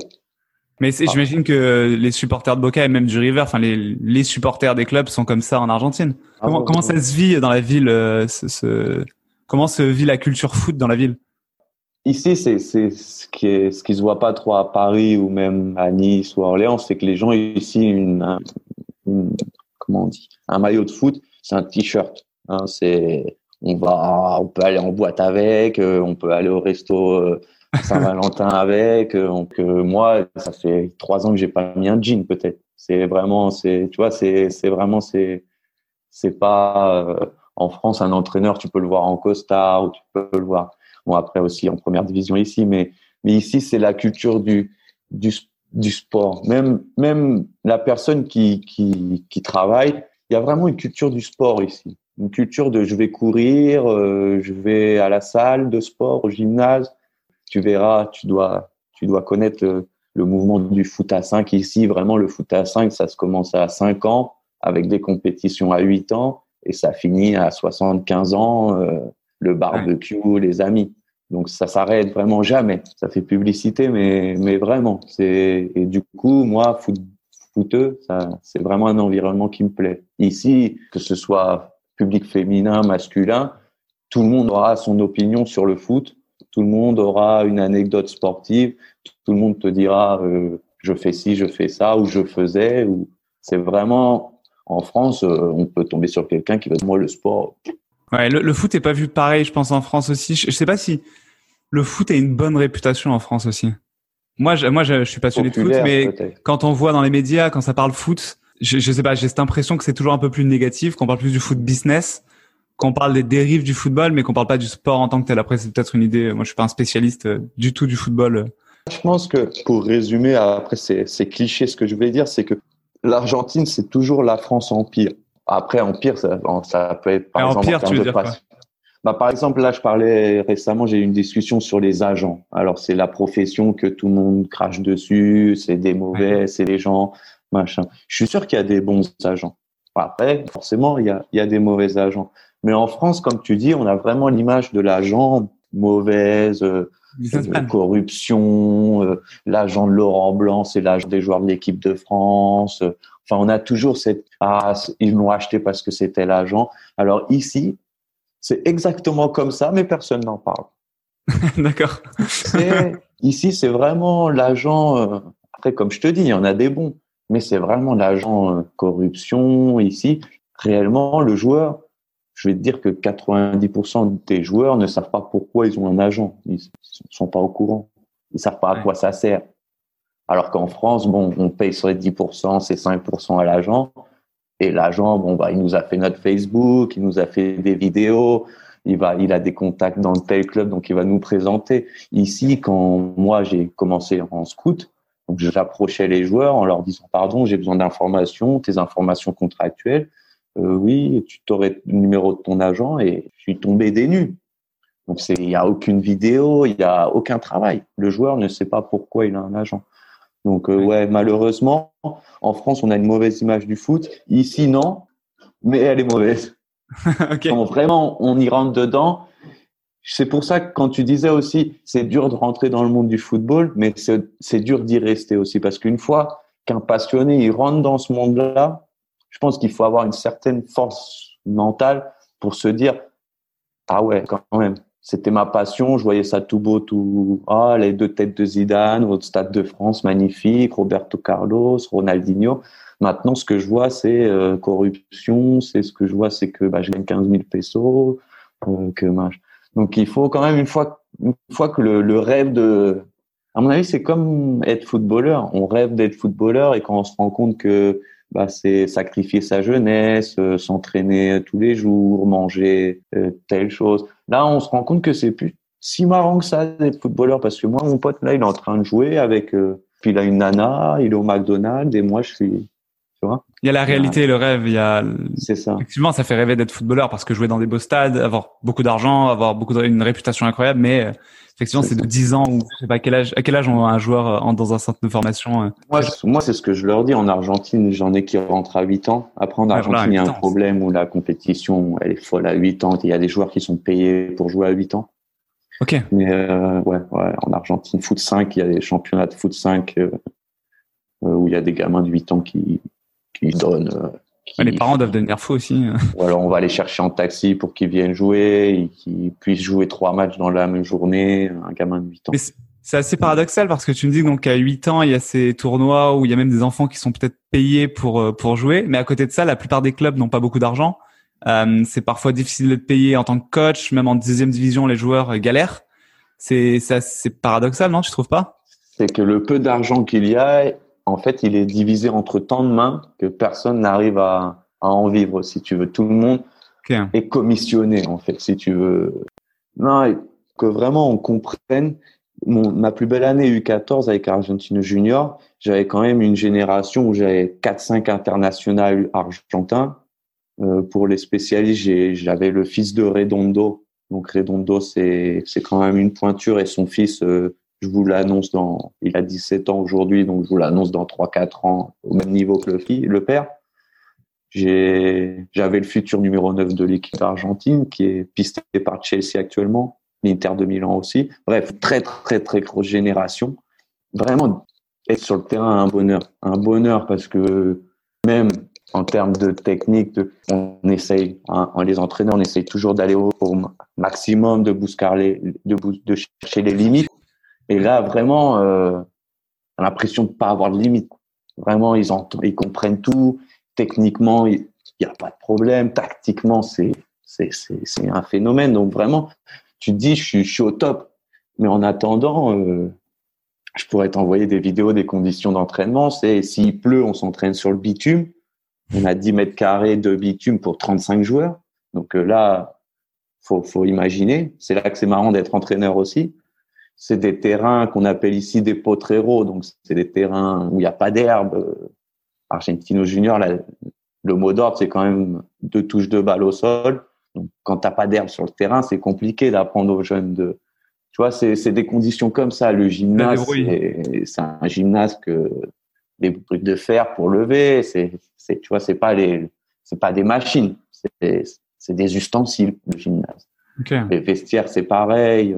Mais j'imagine que les supporters de Boca et même du River, enfin les, les supporters des clubs sont comme ça en Argentine. Ah comment, comment ça se vit dans la ville euh, ce, ce, Comment se vit la culture foot dans la ville? Ici, c'est ce qui est ce qui se voit pas trop à Paris ou même à Nice ou à Orléans, c'est que les gens ici une, une, comment on dit un maillot de foot, c'est un t-shirt. Hein, c'est on va on peut aller en boîte avec, euh, on peut aller au resto. Euh, Saint-Valentin avec. Euh, donc euh, moi, ça fait trois ans que j'ai pas mis un jean peut-être. C'est vraiment, c'est, tu vois, c'est, c'est vraiment, c'est, c'est pas. Euh, En France, un entraîneur, tu peux le voir en costard ou tu peux le voir. Bon, après aussi en première division ici, mais, mais ici, c'est la culture du, du, du sport. Même, même la personne qui, qui, qui travaille, il y a vraiment une culture du sport ici. Une culture de je vais courir, euh, je vais à la salle de sport, au gymnase. Tu verras, tu dois, tu dois connaître le, le mouvement du foot à 5 ici. Vraiment, le foot à 5, ça se commence à 5 ans avec des compétitions à 8 ans et ça finit à 75 ans, euh, le barbecue, les amis. Donc ça s'arrête vraiment jamais. Ça fait publicité, mais mais vraiment. C'est et du coup moi foot, footeux, ça c'est vraiment un environnement qui me plaît. Ici, que ce soit public féminin, masculin, tout le monde aura son opinion sur le foot. Tout le monde aura une anecdote sportive. Tout le monde te dira euh, je fais ci, je fais ça, ou je faisais. Ou c'est vraiment en France, euh, on peut tomber sur quelqu'un qui va dire moi le sport. Ouais, le, foot est pas vu pareil, je pense en France aussi. Je, sais pas si le foot a une bonne réputation en France aussi. Moi, je, moi, je, suis passionné de foot, mais quand on voit dans les médias, quand ça parle foot, je, je sais pas, j'ai cette impression que c'est toujours un peu plus négatif, qu'on parle plus du foot business, qu'on parle des dérives du football, mais qu'on parle pas du sport en tant que tel. Après, c'est peut-être une idée. Moi, je suis pas un spécialiste euh, du tout du football. Je pense que pour résumer, après, c'est cliché ce que je vais dire, c'est que l'Argentine, c'est toujours la France empire. Après, empire, ça, ça peut être par exemple empire, tu veux dire bah, par exemple, là, je parlais récemment, j'ai eu une discussion sur les agents. Alors, c'est la profession que tout le monde crache dessus, c'est des mauvais, c'est les gens, machin. Je suis sûr qu'il y a des bons agents. Après, forcément, il y a, il y a des mauvais agents. Mais en France, comme tu dis, on a vraiment l'image de l'agent mauvaise, euh, corruption, euh, l'agent de Laurent Blanc, c'est l'agent des joueurs de l'équipe de France. Enfin, on a toujours cette ah ils l'ont acheté parce que c'était l'agent. Alors ici, c'est exactement comme ça, mais personne n'en parle. D'accord. ici, c'est vraiment l'agent. Euh, après, comme je te dis, il y en a des bons, mais c'est vraiment l'agent euh, corruption ici. Réellement, le joueur, je vais te dire que 90% des joueurs ne savent pas pourquoi ils ont un agent. Ils sont pas au courant. Ils savent pas à quoi ça sert. Alors qu'en France, bon, on paye sur les 10%, c'est 5% à l'agent. Et l'agent, bon, bah, il nous a fait notre Facebook, il nous a fait des vidéos, il va, il a des contacts dans le tel club, donc il va nous présenter. Ici, quand moi j'ai commencé en scout, donc j'approchais les joueurs en leur disant pardon, j'ai besoin d'informations, tes informations contractuelles. Euh, oui, tu t'aurais le numéro de ton agent et je suis tombé des nues. Donc c'est, il y a aucune vidéo, il y a aucun travail. Le joueur ne sait pas pourquoi il a un agent. Donc euh, ouais, malheureusement, en France, on a une mauvaise image du foot. Ici, non, mais elle est mauvaise. Quand vraiment on y rentre dedans, c'est pour ça que quand tu disais aussi, c'est dur de rentrer dans le monde du football, mais c'est dur d'y rester aussi parce qu'une fois qu'un passionné il rentre dans ce monde-là, je pense qu'il faut avoir une certaine force mentale pour se dire ah ouais quand même c'était ma passion je voyais ça tout beau tout ah les deux têtes de Zidane au stade de France magnifique Roberto Carlos Ronaldinho. Maintenant ce que je vois c'est euh, corruption c'est ce que je vois c'est que bah, je gagne 15 000 pesos que donc il faut quand même une fois une fois que le rêve de à mon avis c'est comme être footballeur. On rêve d'être footballeur et quand on se rend compte que bah, c'est sacrifier sa jeunesse, euh, s'entraîner tous les jours, manger euh, telle chose. Là, on se rend compte que c'est plus si marrant que ça d'être footballeur parce que moi, mon pote là, il est en train de jouer avec, euh, puis il a une nana, il est au McDonald's et moi, je suis, vois. Il y a la réalité et le rêve. Il y a. C'est ça. Effectivement, ça fait rêver d'être footballeur parce que jouer dans des beaux stades, avoir beaucoup d'argent, avoir beaucoup de, une réputation incroyable, mais Effectivement, c'est de 10 ans ou je sais pas quel âge, à quel âge on un joueur euh, dans un centre de formation. Euh? Moi, moi c'est ce que je leur dis. En Argentine, j'en ai qui rentrent à 8 ans. Après, en Argentine, il y a un problème où la compétition, elle est folle à 8 ans. Il y a des joueurs qui sont payés pour jouer à 8 ans. Ok. Mais euh, ouais, ouais, en Argentine, foot 5, il y a des championnats de foot 5 où il y a des gamins de 8 ans qui, qui donnent les parents doivent devenir fous aussi. Ou alors on va les chercher en taxi pour qu'ils viennent jouer et qu'ils puissent jouer trois matchs dans la même journée, un gamin de 8 ans. c'est assez paradoxal parce que tu me dis donc qu'à 8 ans, il y a ces tournois où il y a même des enfants qui sont peut-être payés pour euh, pour jouer, mais à côté de ça, la plupart des clubs n'ont pas beaucoup d'argent. Euh, c'est parfois difficile de payer en tant que coach, même en deuxième division, les joueurs euh, galèrent. C'est c'est paradoxal, non Tu trouves pas? C'est que le peu d'argent qu'il y a, en fait, il est divisé entre tant de mains que personne n'arrive à, en vivre, si tu veux. Tout le monde, et commissionné en fait, si tu veux. Non, que vraiment on comprenne. Mon, ma plus belle année U14 avec Argentine Junior, j'avais quand même une génération où j'avais 4-5 internationaux argentins. Euh, pour les spécialistes, j'avais le fils de Redondo. Donc Redondo, c'est quand même une pointure et son fils, euh, je vous l'annonce dans, il a 17 ans aujourd'hui, donc je vous l'annonce dans 3-4 ans au même niveau que le, le père. J'avais le futur numéro 9 de l'équipe argentine qui est pisté par Chelsea actuellement, l'Inter de Milan aussi. Bref, très, très, très grosse génération. Vraiment, être sur le terrain, un bonheur. Un bonheur parce que même en termes de technique, on essaye, hein, en les entraînant, on essaye toujours d'aller au, maximum, de, bouscar de, de chercher les limites. Et là, vraiment, euh, l'impression de pas avoir de limites. Vraiment, ils, entendent, ils comprennent tout. Techniquement, il n'y a pas de problème. Tactiquement, c'est c'est un phénomène. Donc vraiment, tu te dis, je suis, je suis au top. Mais en attendant, euh, je pourrais t'envoyer des vidéos des conditions d'entraînement. C'est s'il pleut, on s'entraîne sur le bitume. On a 10 mètres carrés de bitume pour 35 joueurs. Donc euh, là, faut, faut imaginer. C'est là que c'est marrant d'être entraîneur aussi. C'est des terrains qu'on appelle ici des potreros. Donc c'est des terrains où il n'y a pas d'herbe. Argentino Junior, le mot d'ordre, c'est quand même deux touches de balle au sol. Donc quand t'as pas d'herbe sur le terrain, c'est compliqué d'apprendre aux jeunes de. Tu vois, c'est des conditions comme ça. Le gymnase, c'est un gymnase que des bruits de fer pour lever. C'est tu vois, c'est pas les, c'est pas des machines, c'est des ustensiles le gymnase. Les vestiaires, c'est pareil.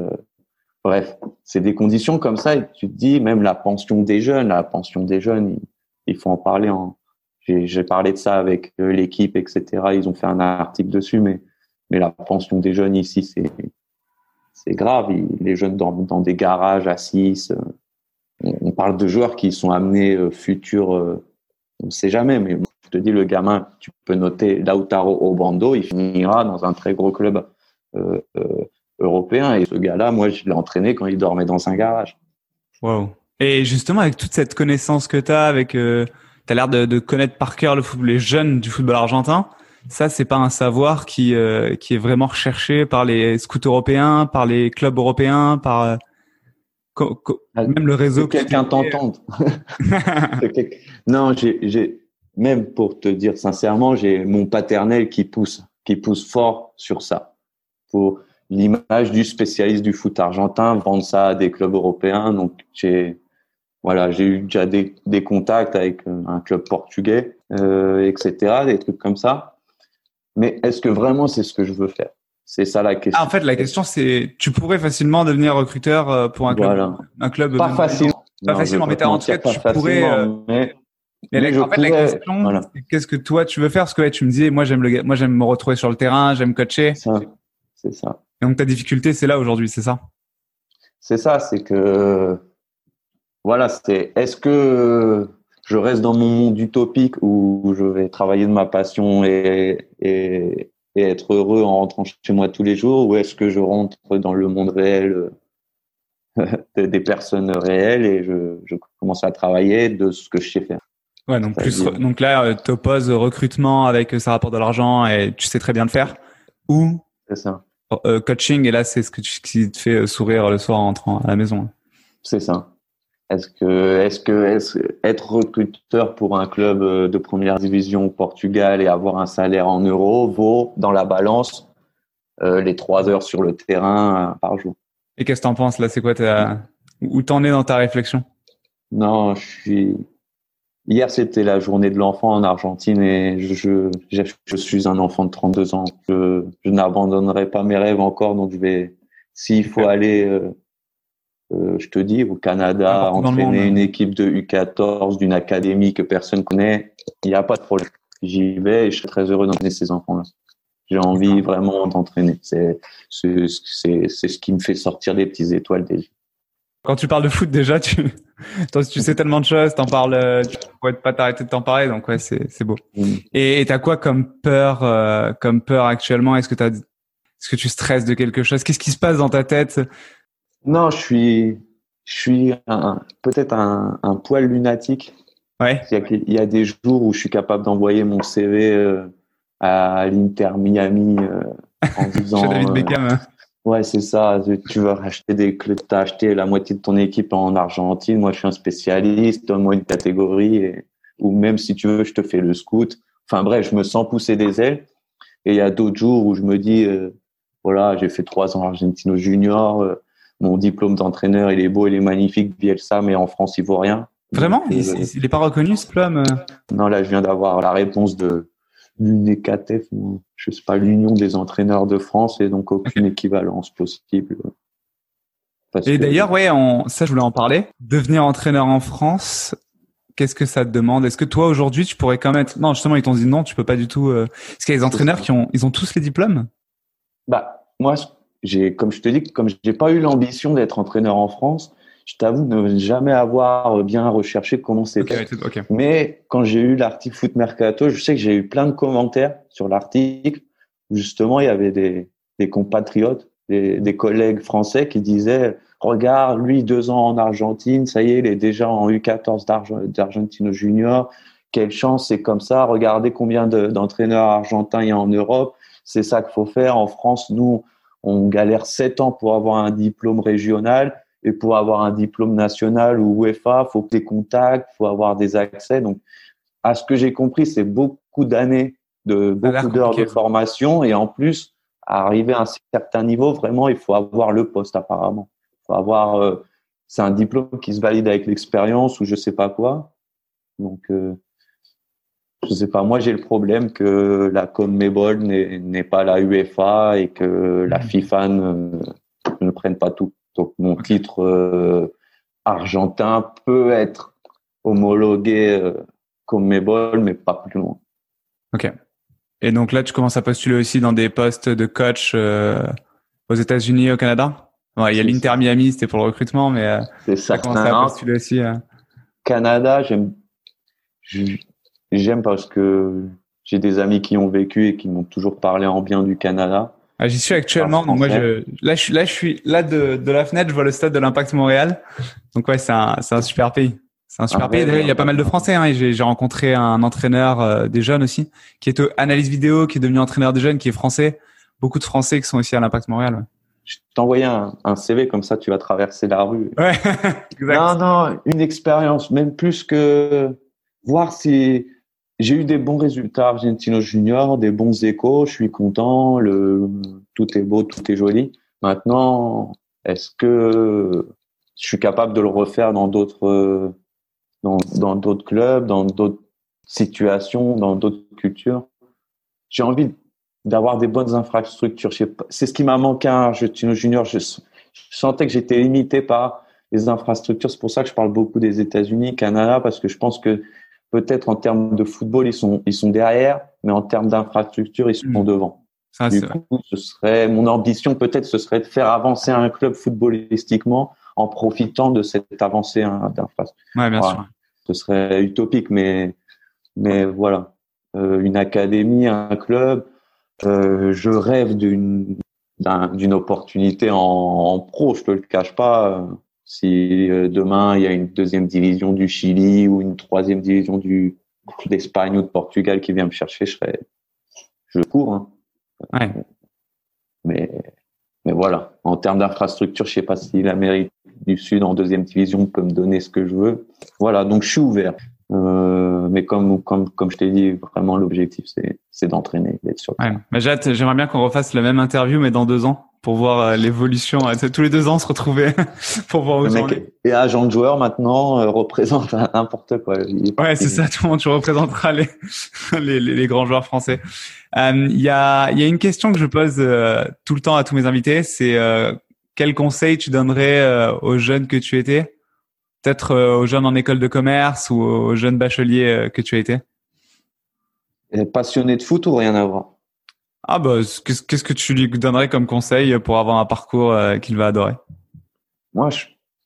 Euh, bref, c'est des conditions comme ça. Et tu te dis, même la pension des jeunes, la pension des jeunes, il, faut en parler. En, j'ai parlé de ça avec euh, l'équipe, etc. Ils ont fait un article dessus, mais mais la pension des jeunes ici, c'est c'est grave. les jeunes dorment dans des garages à 6. Euh, on parle de joueurs qui sont amenés futurs, on ne sait jamais, mais je te dis, le gamin, tu peux noter Lautaro Obando, il finira dans un très gros club euh, euh, européen. Et ce gars-là, moi, je l'ai entraîné quand il dormait dans un garage. Wow. Et justement, avec toute cette connaissance que tu as, avec, euh, tu as l'air de, connaître par cœur le football, les jeunes du football argentin. Ça, c'est pas un savoir qui, qui est vraiment recherché par les scouts européens, par les clubs européens, par ah, même le réseau. Quelqu'un t'entende. non, j'ai même pour te dire sincèrement, j'ai mon paternel qui pousse, qui pousse fort sur ça. Pour l'image du spécialiste du foot argentin, vendre ça à des clubs européens. Donc, j'ai, voilà, j'ai eu déjà des, des, contacts avec euh, un club portugais, euh, etc., des trucs comme ça. Mais est-ce que vraiment c'est ce que je veux faire? C'est ça la question. Ah, en fait, la question c'est, tu pourrais facilement devenir recruteur euh, pour un club, un club. Pas facilement. Pas facilement, mais en tout cas, tu pourrais. mais mais en fait, la question, qu'est-ce que toi tu veux faire? Parce que tu me disais, moi j'aime le, moi j'aime me retrouver sur le terrain, j'aime coacher. C'est ça. Et donc ta difficulté, c'est là aujourd'hui, c'est ça? C'est ça, c'est que voilà, c'est est-ce que je reste dans mon monde utopique où je vais travailler de ma passion et, et, être heureux en rentrant chez moi tous les jours, ou est-ce que je rentre dans le monde réel des personnes réelles et je, je commence à travailler de ce que je sais faire? Ouais, donc, plus, donc là, euh, tu opposes recrutement avec euh, ça rapporte de l'argent et tu sais très bien le faire. Ou ça. Euh, coaching, et là, c'est ce que tu, qui te fait sourire le soir en entrant à la maison. C'est ça. Est-ce que, est-ce que être recruteur pour un club de première division au Portugal et avoir un salaire en euros vaut dans la balance les trois heures sur le terrain par jour Et qu'est-ce que tu en penses là? C'est quoi ta... Où t'en es dans ta réflexion? Non, je suis Hier, c'était la journée de l'enfant en Argentine et je, je, je, suis un enfant de 32 ans. Je, je n'abandonnerai pas mes rêves encore, donc je vais, s'il faut aller, euh, euh, je te dis, au Canada, entraîner une équipe de U14 d'une académie que personne connaît, il n'y a pas de problème. J'y vais et je suis très heureux d'entraîner ces enfants-là. J'ai envie vraiment d'entraîner. C'est, c'est, c'est, c'est ce qui me fait sortir des petites étoiles des yeux. Quand tu parles de foot, déjà, tu, toi, tu sais tellement de choses, t'en parles, euh, tu pourrais pas t'arrêter de t'en parler, donc ouais, c'est, c'est beau. Mm. Et t'as quoi comme peur, euh, comme peur actuellement? Est-ce que t'as, est-ce que tu stresses de quelque chose? Qu'est-ce qui se passe dans ta tête? Non, je suis, je suis peut-être un, un poil lunatique. Ouais. Il y, a, il y, a, des jours où je suis capable d'envoyer mon CV euh, à l'Inter Miami en disant. David Beckham. Hein. Ouais, c'est ça. Tu veux racheter des clubs, t'as acheté la moitié de ton équipe en Argentine. Moi, je suis un spécialiste. Donne-moi une catégorie. Ou même si tu veux, je te fais le scout. Enfin bref, je me sens pousser des ailes. Et il y a d'autres jours où je me dis, euh, voilà, j'ai fait trois ans Argentino Junior. Euh, mon diplôme d'entraîneur, il est beau, il est magnifique, Bielsa, mais en France, il vaut rien. Vraiment? Il n'est pas reconnu, ce diplôme euh? Non, là, je viens d'avoir la réponse de l'UNECATEF, je sais pas, l'Union des entraîneurs de France, et donc aucune équivalence possible. et d'ailleurs, ouais, ça, je voulais en parler. Devenir entraîneur en France, qu'est-ce que ça te demande? Est-ce que toi, aujourd'hui, tu pourrais quand même être... Non, justement, ils t'ont dit non, tu peux pas du tout... Euh... Est-ce qu'il y a des entraîneurs qui ont... Ils ont tous les diplômes? Bah, moi, j'ai, comme je te dis, comme j'ai pas eu l'ambition d'être entraîneur en France, je t'avoue de ne jamais avoir bien recherché comment c'était. Mais quand j'ai eu l'article Foot Mercato, je sais que j'ai eu plein de commentaires sur l'article. Justement, il y avait des, des compatriotes, des, des, collègues français qui disaient Regarde, lui, deux ans en Argentine, ça y est, il est déjà en U14 d'Argentino Junior. Quelle chance, c'est comme ça. Regardez combien d'entraîneurs argentins il y a en Europe. C'est ça qu'il faut faire. En France, nous, on galère sept ans pour avoir un diplôme régional et pour avoir un diplôme national ou UEFA, faut que des contacts, faut avoir des accès. Donc, à ce que j'ai compris, c'est beaucoup d'années, de beaucoup d'heures de formation et en plus, à arriver à un certain niveau, vraiment, il faut avoir le poste apparemment. Il faut avoir, euh, c'est un diplôme qui se valide avec l'expérience ou je sais pas quoi. Donc, euh, je sais pas. Moi, j'ai le problème que la CONMEBOL n'est pas la UEFA et que la mmh. FIFA ne, ne prenne pas tout. Donc mon titre euh, argentin peut être homologué euh, comme Mebol, mais pas plus loin. Ok. Et donc là, tu commences à postuler aussi dans des postes de coach euh, aux États-Unis, au Canada? il y a l'Inter Miami, c'était pour le recrutement, mais c'est ça. Tu commences à postuler aussi. Canada, j'aime, j'aime parce que j'ai des amis qui ont vécu et qui m'ont toujours parlé en bien du Canada. Ah, j'y suis actuellement. Donc moi, je, là, je suis là, je suis là de, de la fenêtre. Je vois le stade de l'Impact Montréal. Donc ouais, c'est un, c'est un super pays. C'est un super ah pays. il y a pas mal de Français. Hein, j'ai, j'ai rencontré un entraîneur euh, des jeunes aussi, qui est analyse vidéo, qui est devenu entraîneur des jeunes, qui est français. Beaucoup de Français qui sont ici à l'Impact Montréal. Ouais. Je t'envoyer un, un CV comme ça, tu vas traverser la rue. Ouais, exact. Non, non, une expérience, même plus que voir si j'ai eu des bons résultats Argentino Junior, des bons échos, je suis content, tout est beau, tout est joli. Maintenant, est-ce que je suis capable de le refaire dans d'autres, dans, d'autres clubs, dans d'autres situations, dans d'autres cultures? J'ai envie d'avoir des bonnes infrastructures. C'est ce qui m'a manqué à Argentino Junior. Je sentais que j'étais limité par les infrastructures. C'est pour ça que je parle beaucoup des États-Unis, Canada, parce que je pense que peut-être en termes de football, ils sont, ils sont derrière, mais en termes d'infrastructure, ils sont hmm. devant. Ça, du coup, ce serait, mon ambition peut-être, ce serait de faire avancer un club footballistiquement en profitant de cette avancée hein, d'infrastructure. Ouais, bien sûr. Ce serait utopique, mais, mais voilà. Euh, une académie, un club, euh, je rêve d'une, d'une opportunité en, en, pro, je te le cache pas. Si euh, demain il y a une deuxième division du Chili ou une troisième division du d'Espagne ou de Portugal qui vient me chercher, je serais, je cours. Hein. Ouais. Mais mais voilà, en termes d'infrastructure, je sais pas si l'Amérique du Sud en deuxième division peut me donner ce que je veux. Voilà, donc je suis ouvert. Euh, mais comme, comme, comme je t'ai dit, vraiment l'objectif c'est d'entraîner, d'être sur. Ouais. Mais j'aimerais bien qu'on refasse la même interview, mais dans deux ans pour voir euh, l'évolution. Tous les deux ans, se retrouver pour voir où le mec est agent de joueur maintenant, euh, représente n'importe quoi. Ouais, c'est ça. Tout le monde, tu représenteras les, les, les, grands joueurs français. Euh, il y, a, y a une question que je pose tout le temps à tous mes invités. C'est quel conseil tu donnerais aux jeunes que tu étais? Peut-être aux jeunes en école de commerce ou aux jeunes bacheliers que tu as été? Passionné de foot ou rien à voir? Ah bah, qu'est-ce que tu lui donnerais comme conseil pour avoir un parcours euh, qu'il va adorer? Moi,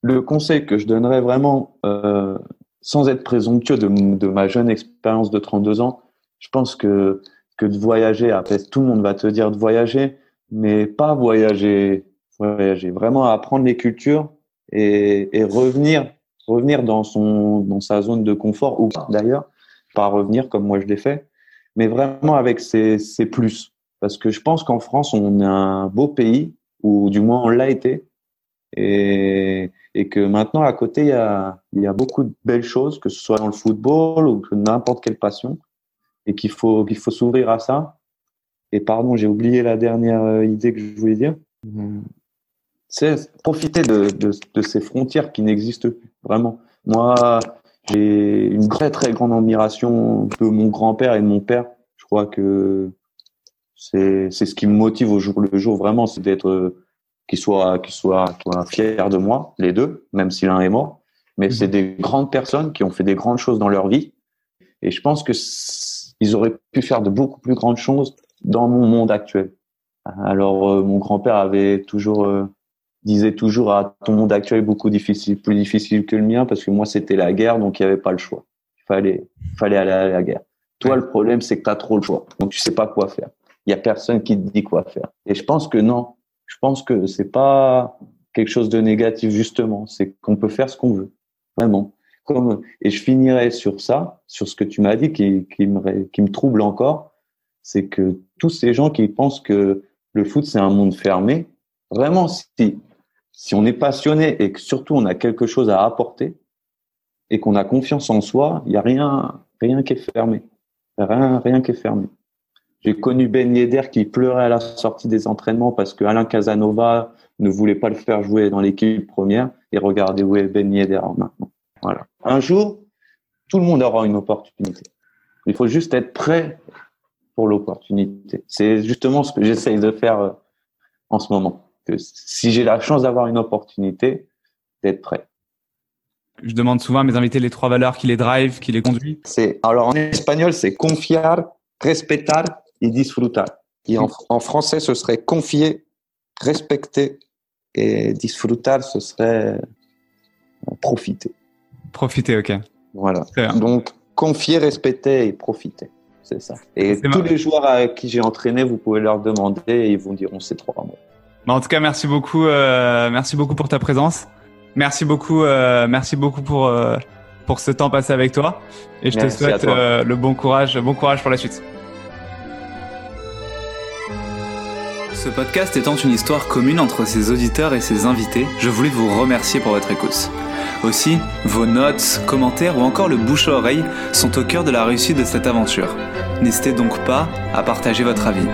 le conseil que je donnerais vraiment, euh, sans être présomptueux de, ma jeune expérience de 32 ans, je pense que, que de voyager, après tout le monde va te dire de voyager, mais pas voyager, voyager, vraiment apprendre les cultures et, et revenir, revenir dans, son, dans sa zone de confort, ou d'ailleurs, pas revenir comme moi je l'ai fait, mais vraiment avec ses, ses plus. Parce que je pense qu'en France, on est un beau pays, ou du moins on l'a été, et, et que maintenant à côté, il y a, y a beaucoup de belles choses, que ce soit dans le football ou que n'importe quelle passion, et qu'il faut, qu'il faut s'ouvrir à ça. Et pardon, j'ai oublié la dernière euh, idée que je voulais dire. C'est profiter de, de, de ces frontières qui n'existent plus, vraiment. Moi, j'ai une très très grande admiration de mon grand-père et de mon père. Je crois que c'est c'est ce qui me motive au jour le jour vraiment, c'est d'être qu'ils soient qu'ils soient fiers de moi, les deux, même si l'un est mort. Mais c'est mhm. des grandes personnes qui ont fait des grandes choses dans leur vie. Et je pense que ils auraient pu faire de beaucoup plus grandes choses dans mon monde actuel. Alors euh, mon grand-père avait toujours euh, disait toujours à ton monde actuel est beaucoup difficile, plus difficile que le mien parce que moi c'était la guerre donc il n'y avait pas le choix. Il fallait fallait aller à la guerre. Toi le problème c'est que tu as trop le choix. Donc tu sais pas quoi faire. Il y a personne qui te dit quoi faire. Et je pense que non, je pense que c'est pas quelque chose de négatif justement, c'est qu'on peut faire ce qu'on veut. Vraiment. Comme et je finirai sur ça, sur ce que tu m'as dit qui qui me qui me trouble encore, c'est que tous ces gens qui pensent que le foot c'est un monde fermé, vraiment si si on est passionné et que surtout on a quelque chose à apporter et qu'on a confiance en soi, il y a rien rien qui est fermé. Rien rien qui est fermé. J'ai connu Ben Yedder qui pleurait à la sortie des entraînements parce que Alain Casanova ne voulait pas le faire jouer dans l'équipe première. Et regardez où est Ben Yedder maintenant. Voilà. Un jour, tout le monde aura une opportunité. Il faut juste être prêt pour l'opportunité. C'est justement ce que j'essaye de faire euh, en ce moment. Que si j'ai la chance d'avoir une opportunité, d'être prêt. Je demande souvent à mes invités les trois valeurs qui les drive, qui les conduisent. C'est alors en espagnol c'est confiar, respetar et disfrutar. Et en, français, ce serait confier, respecter et disfrutar, ce serait euh, profiter. Profiter, ok. Voilà. Donc, confier, respecter et profiter. C'est ça. Et tous les joueurs avec qui j'ai entraîné, vous pouvez leur demander et ils vous diront ces trois mots. Bah, en tout cas, merci beaucoup, euh, merci beaucoup pour ta présence. Merci beaucoup, euh, merci beaucoup pour pour ce temps passé avec toi. Et je te souhaite le bon courage, bon courage pour la suite. Ce podcast étant une histoire commune entre ses auditeurs et ses invités, je voulais vous remercier pour votre écoute. Aussi, vos notes, commentaires ou encore le bouche à oreille sont au cœur de la réussite de cette aventure. N'hésitez donc pas à partager votre avis.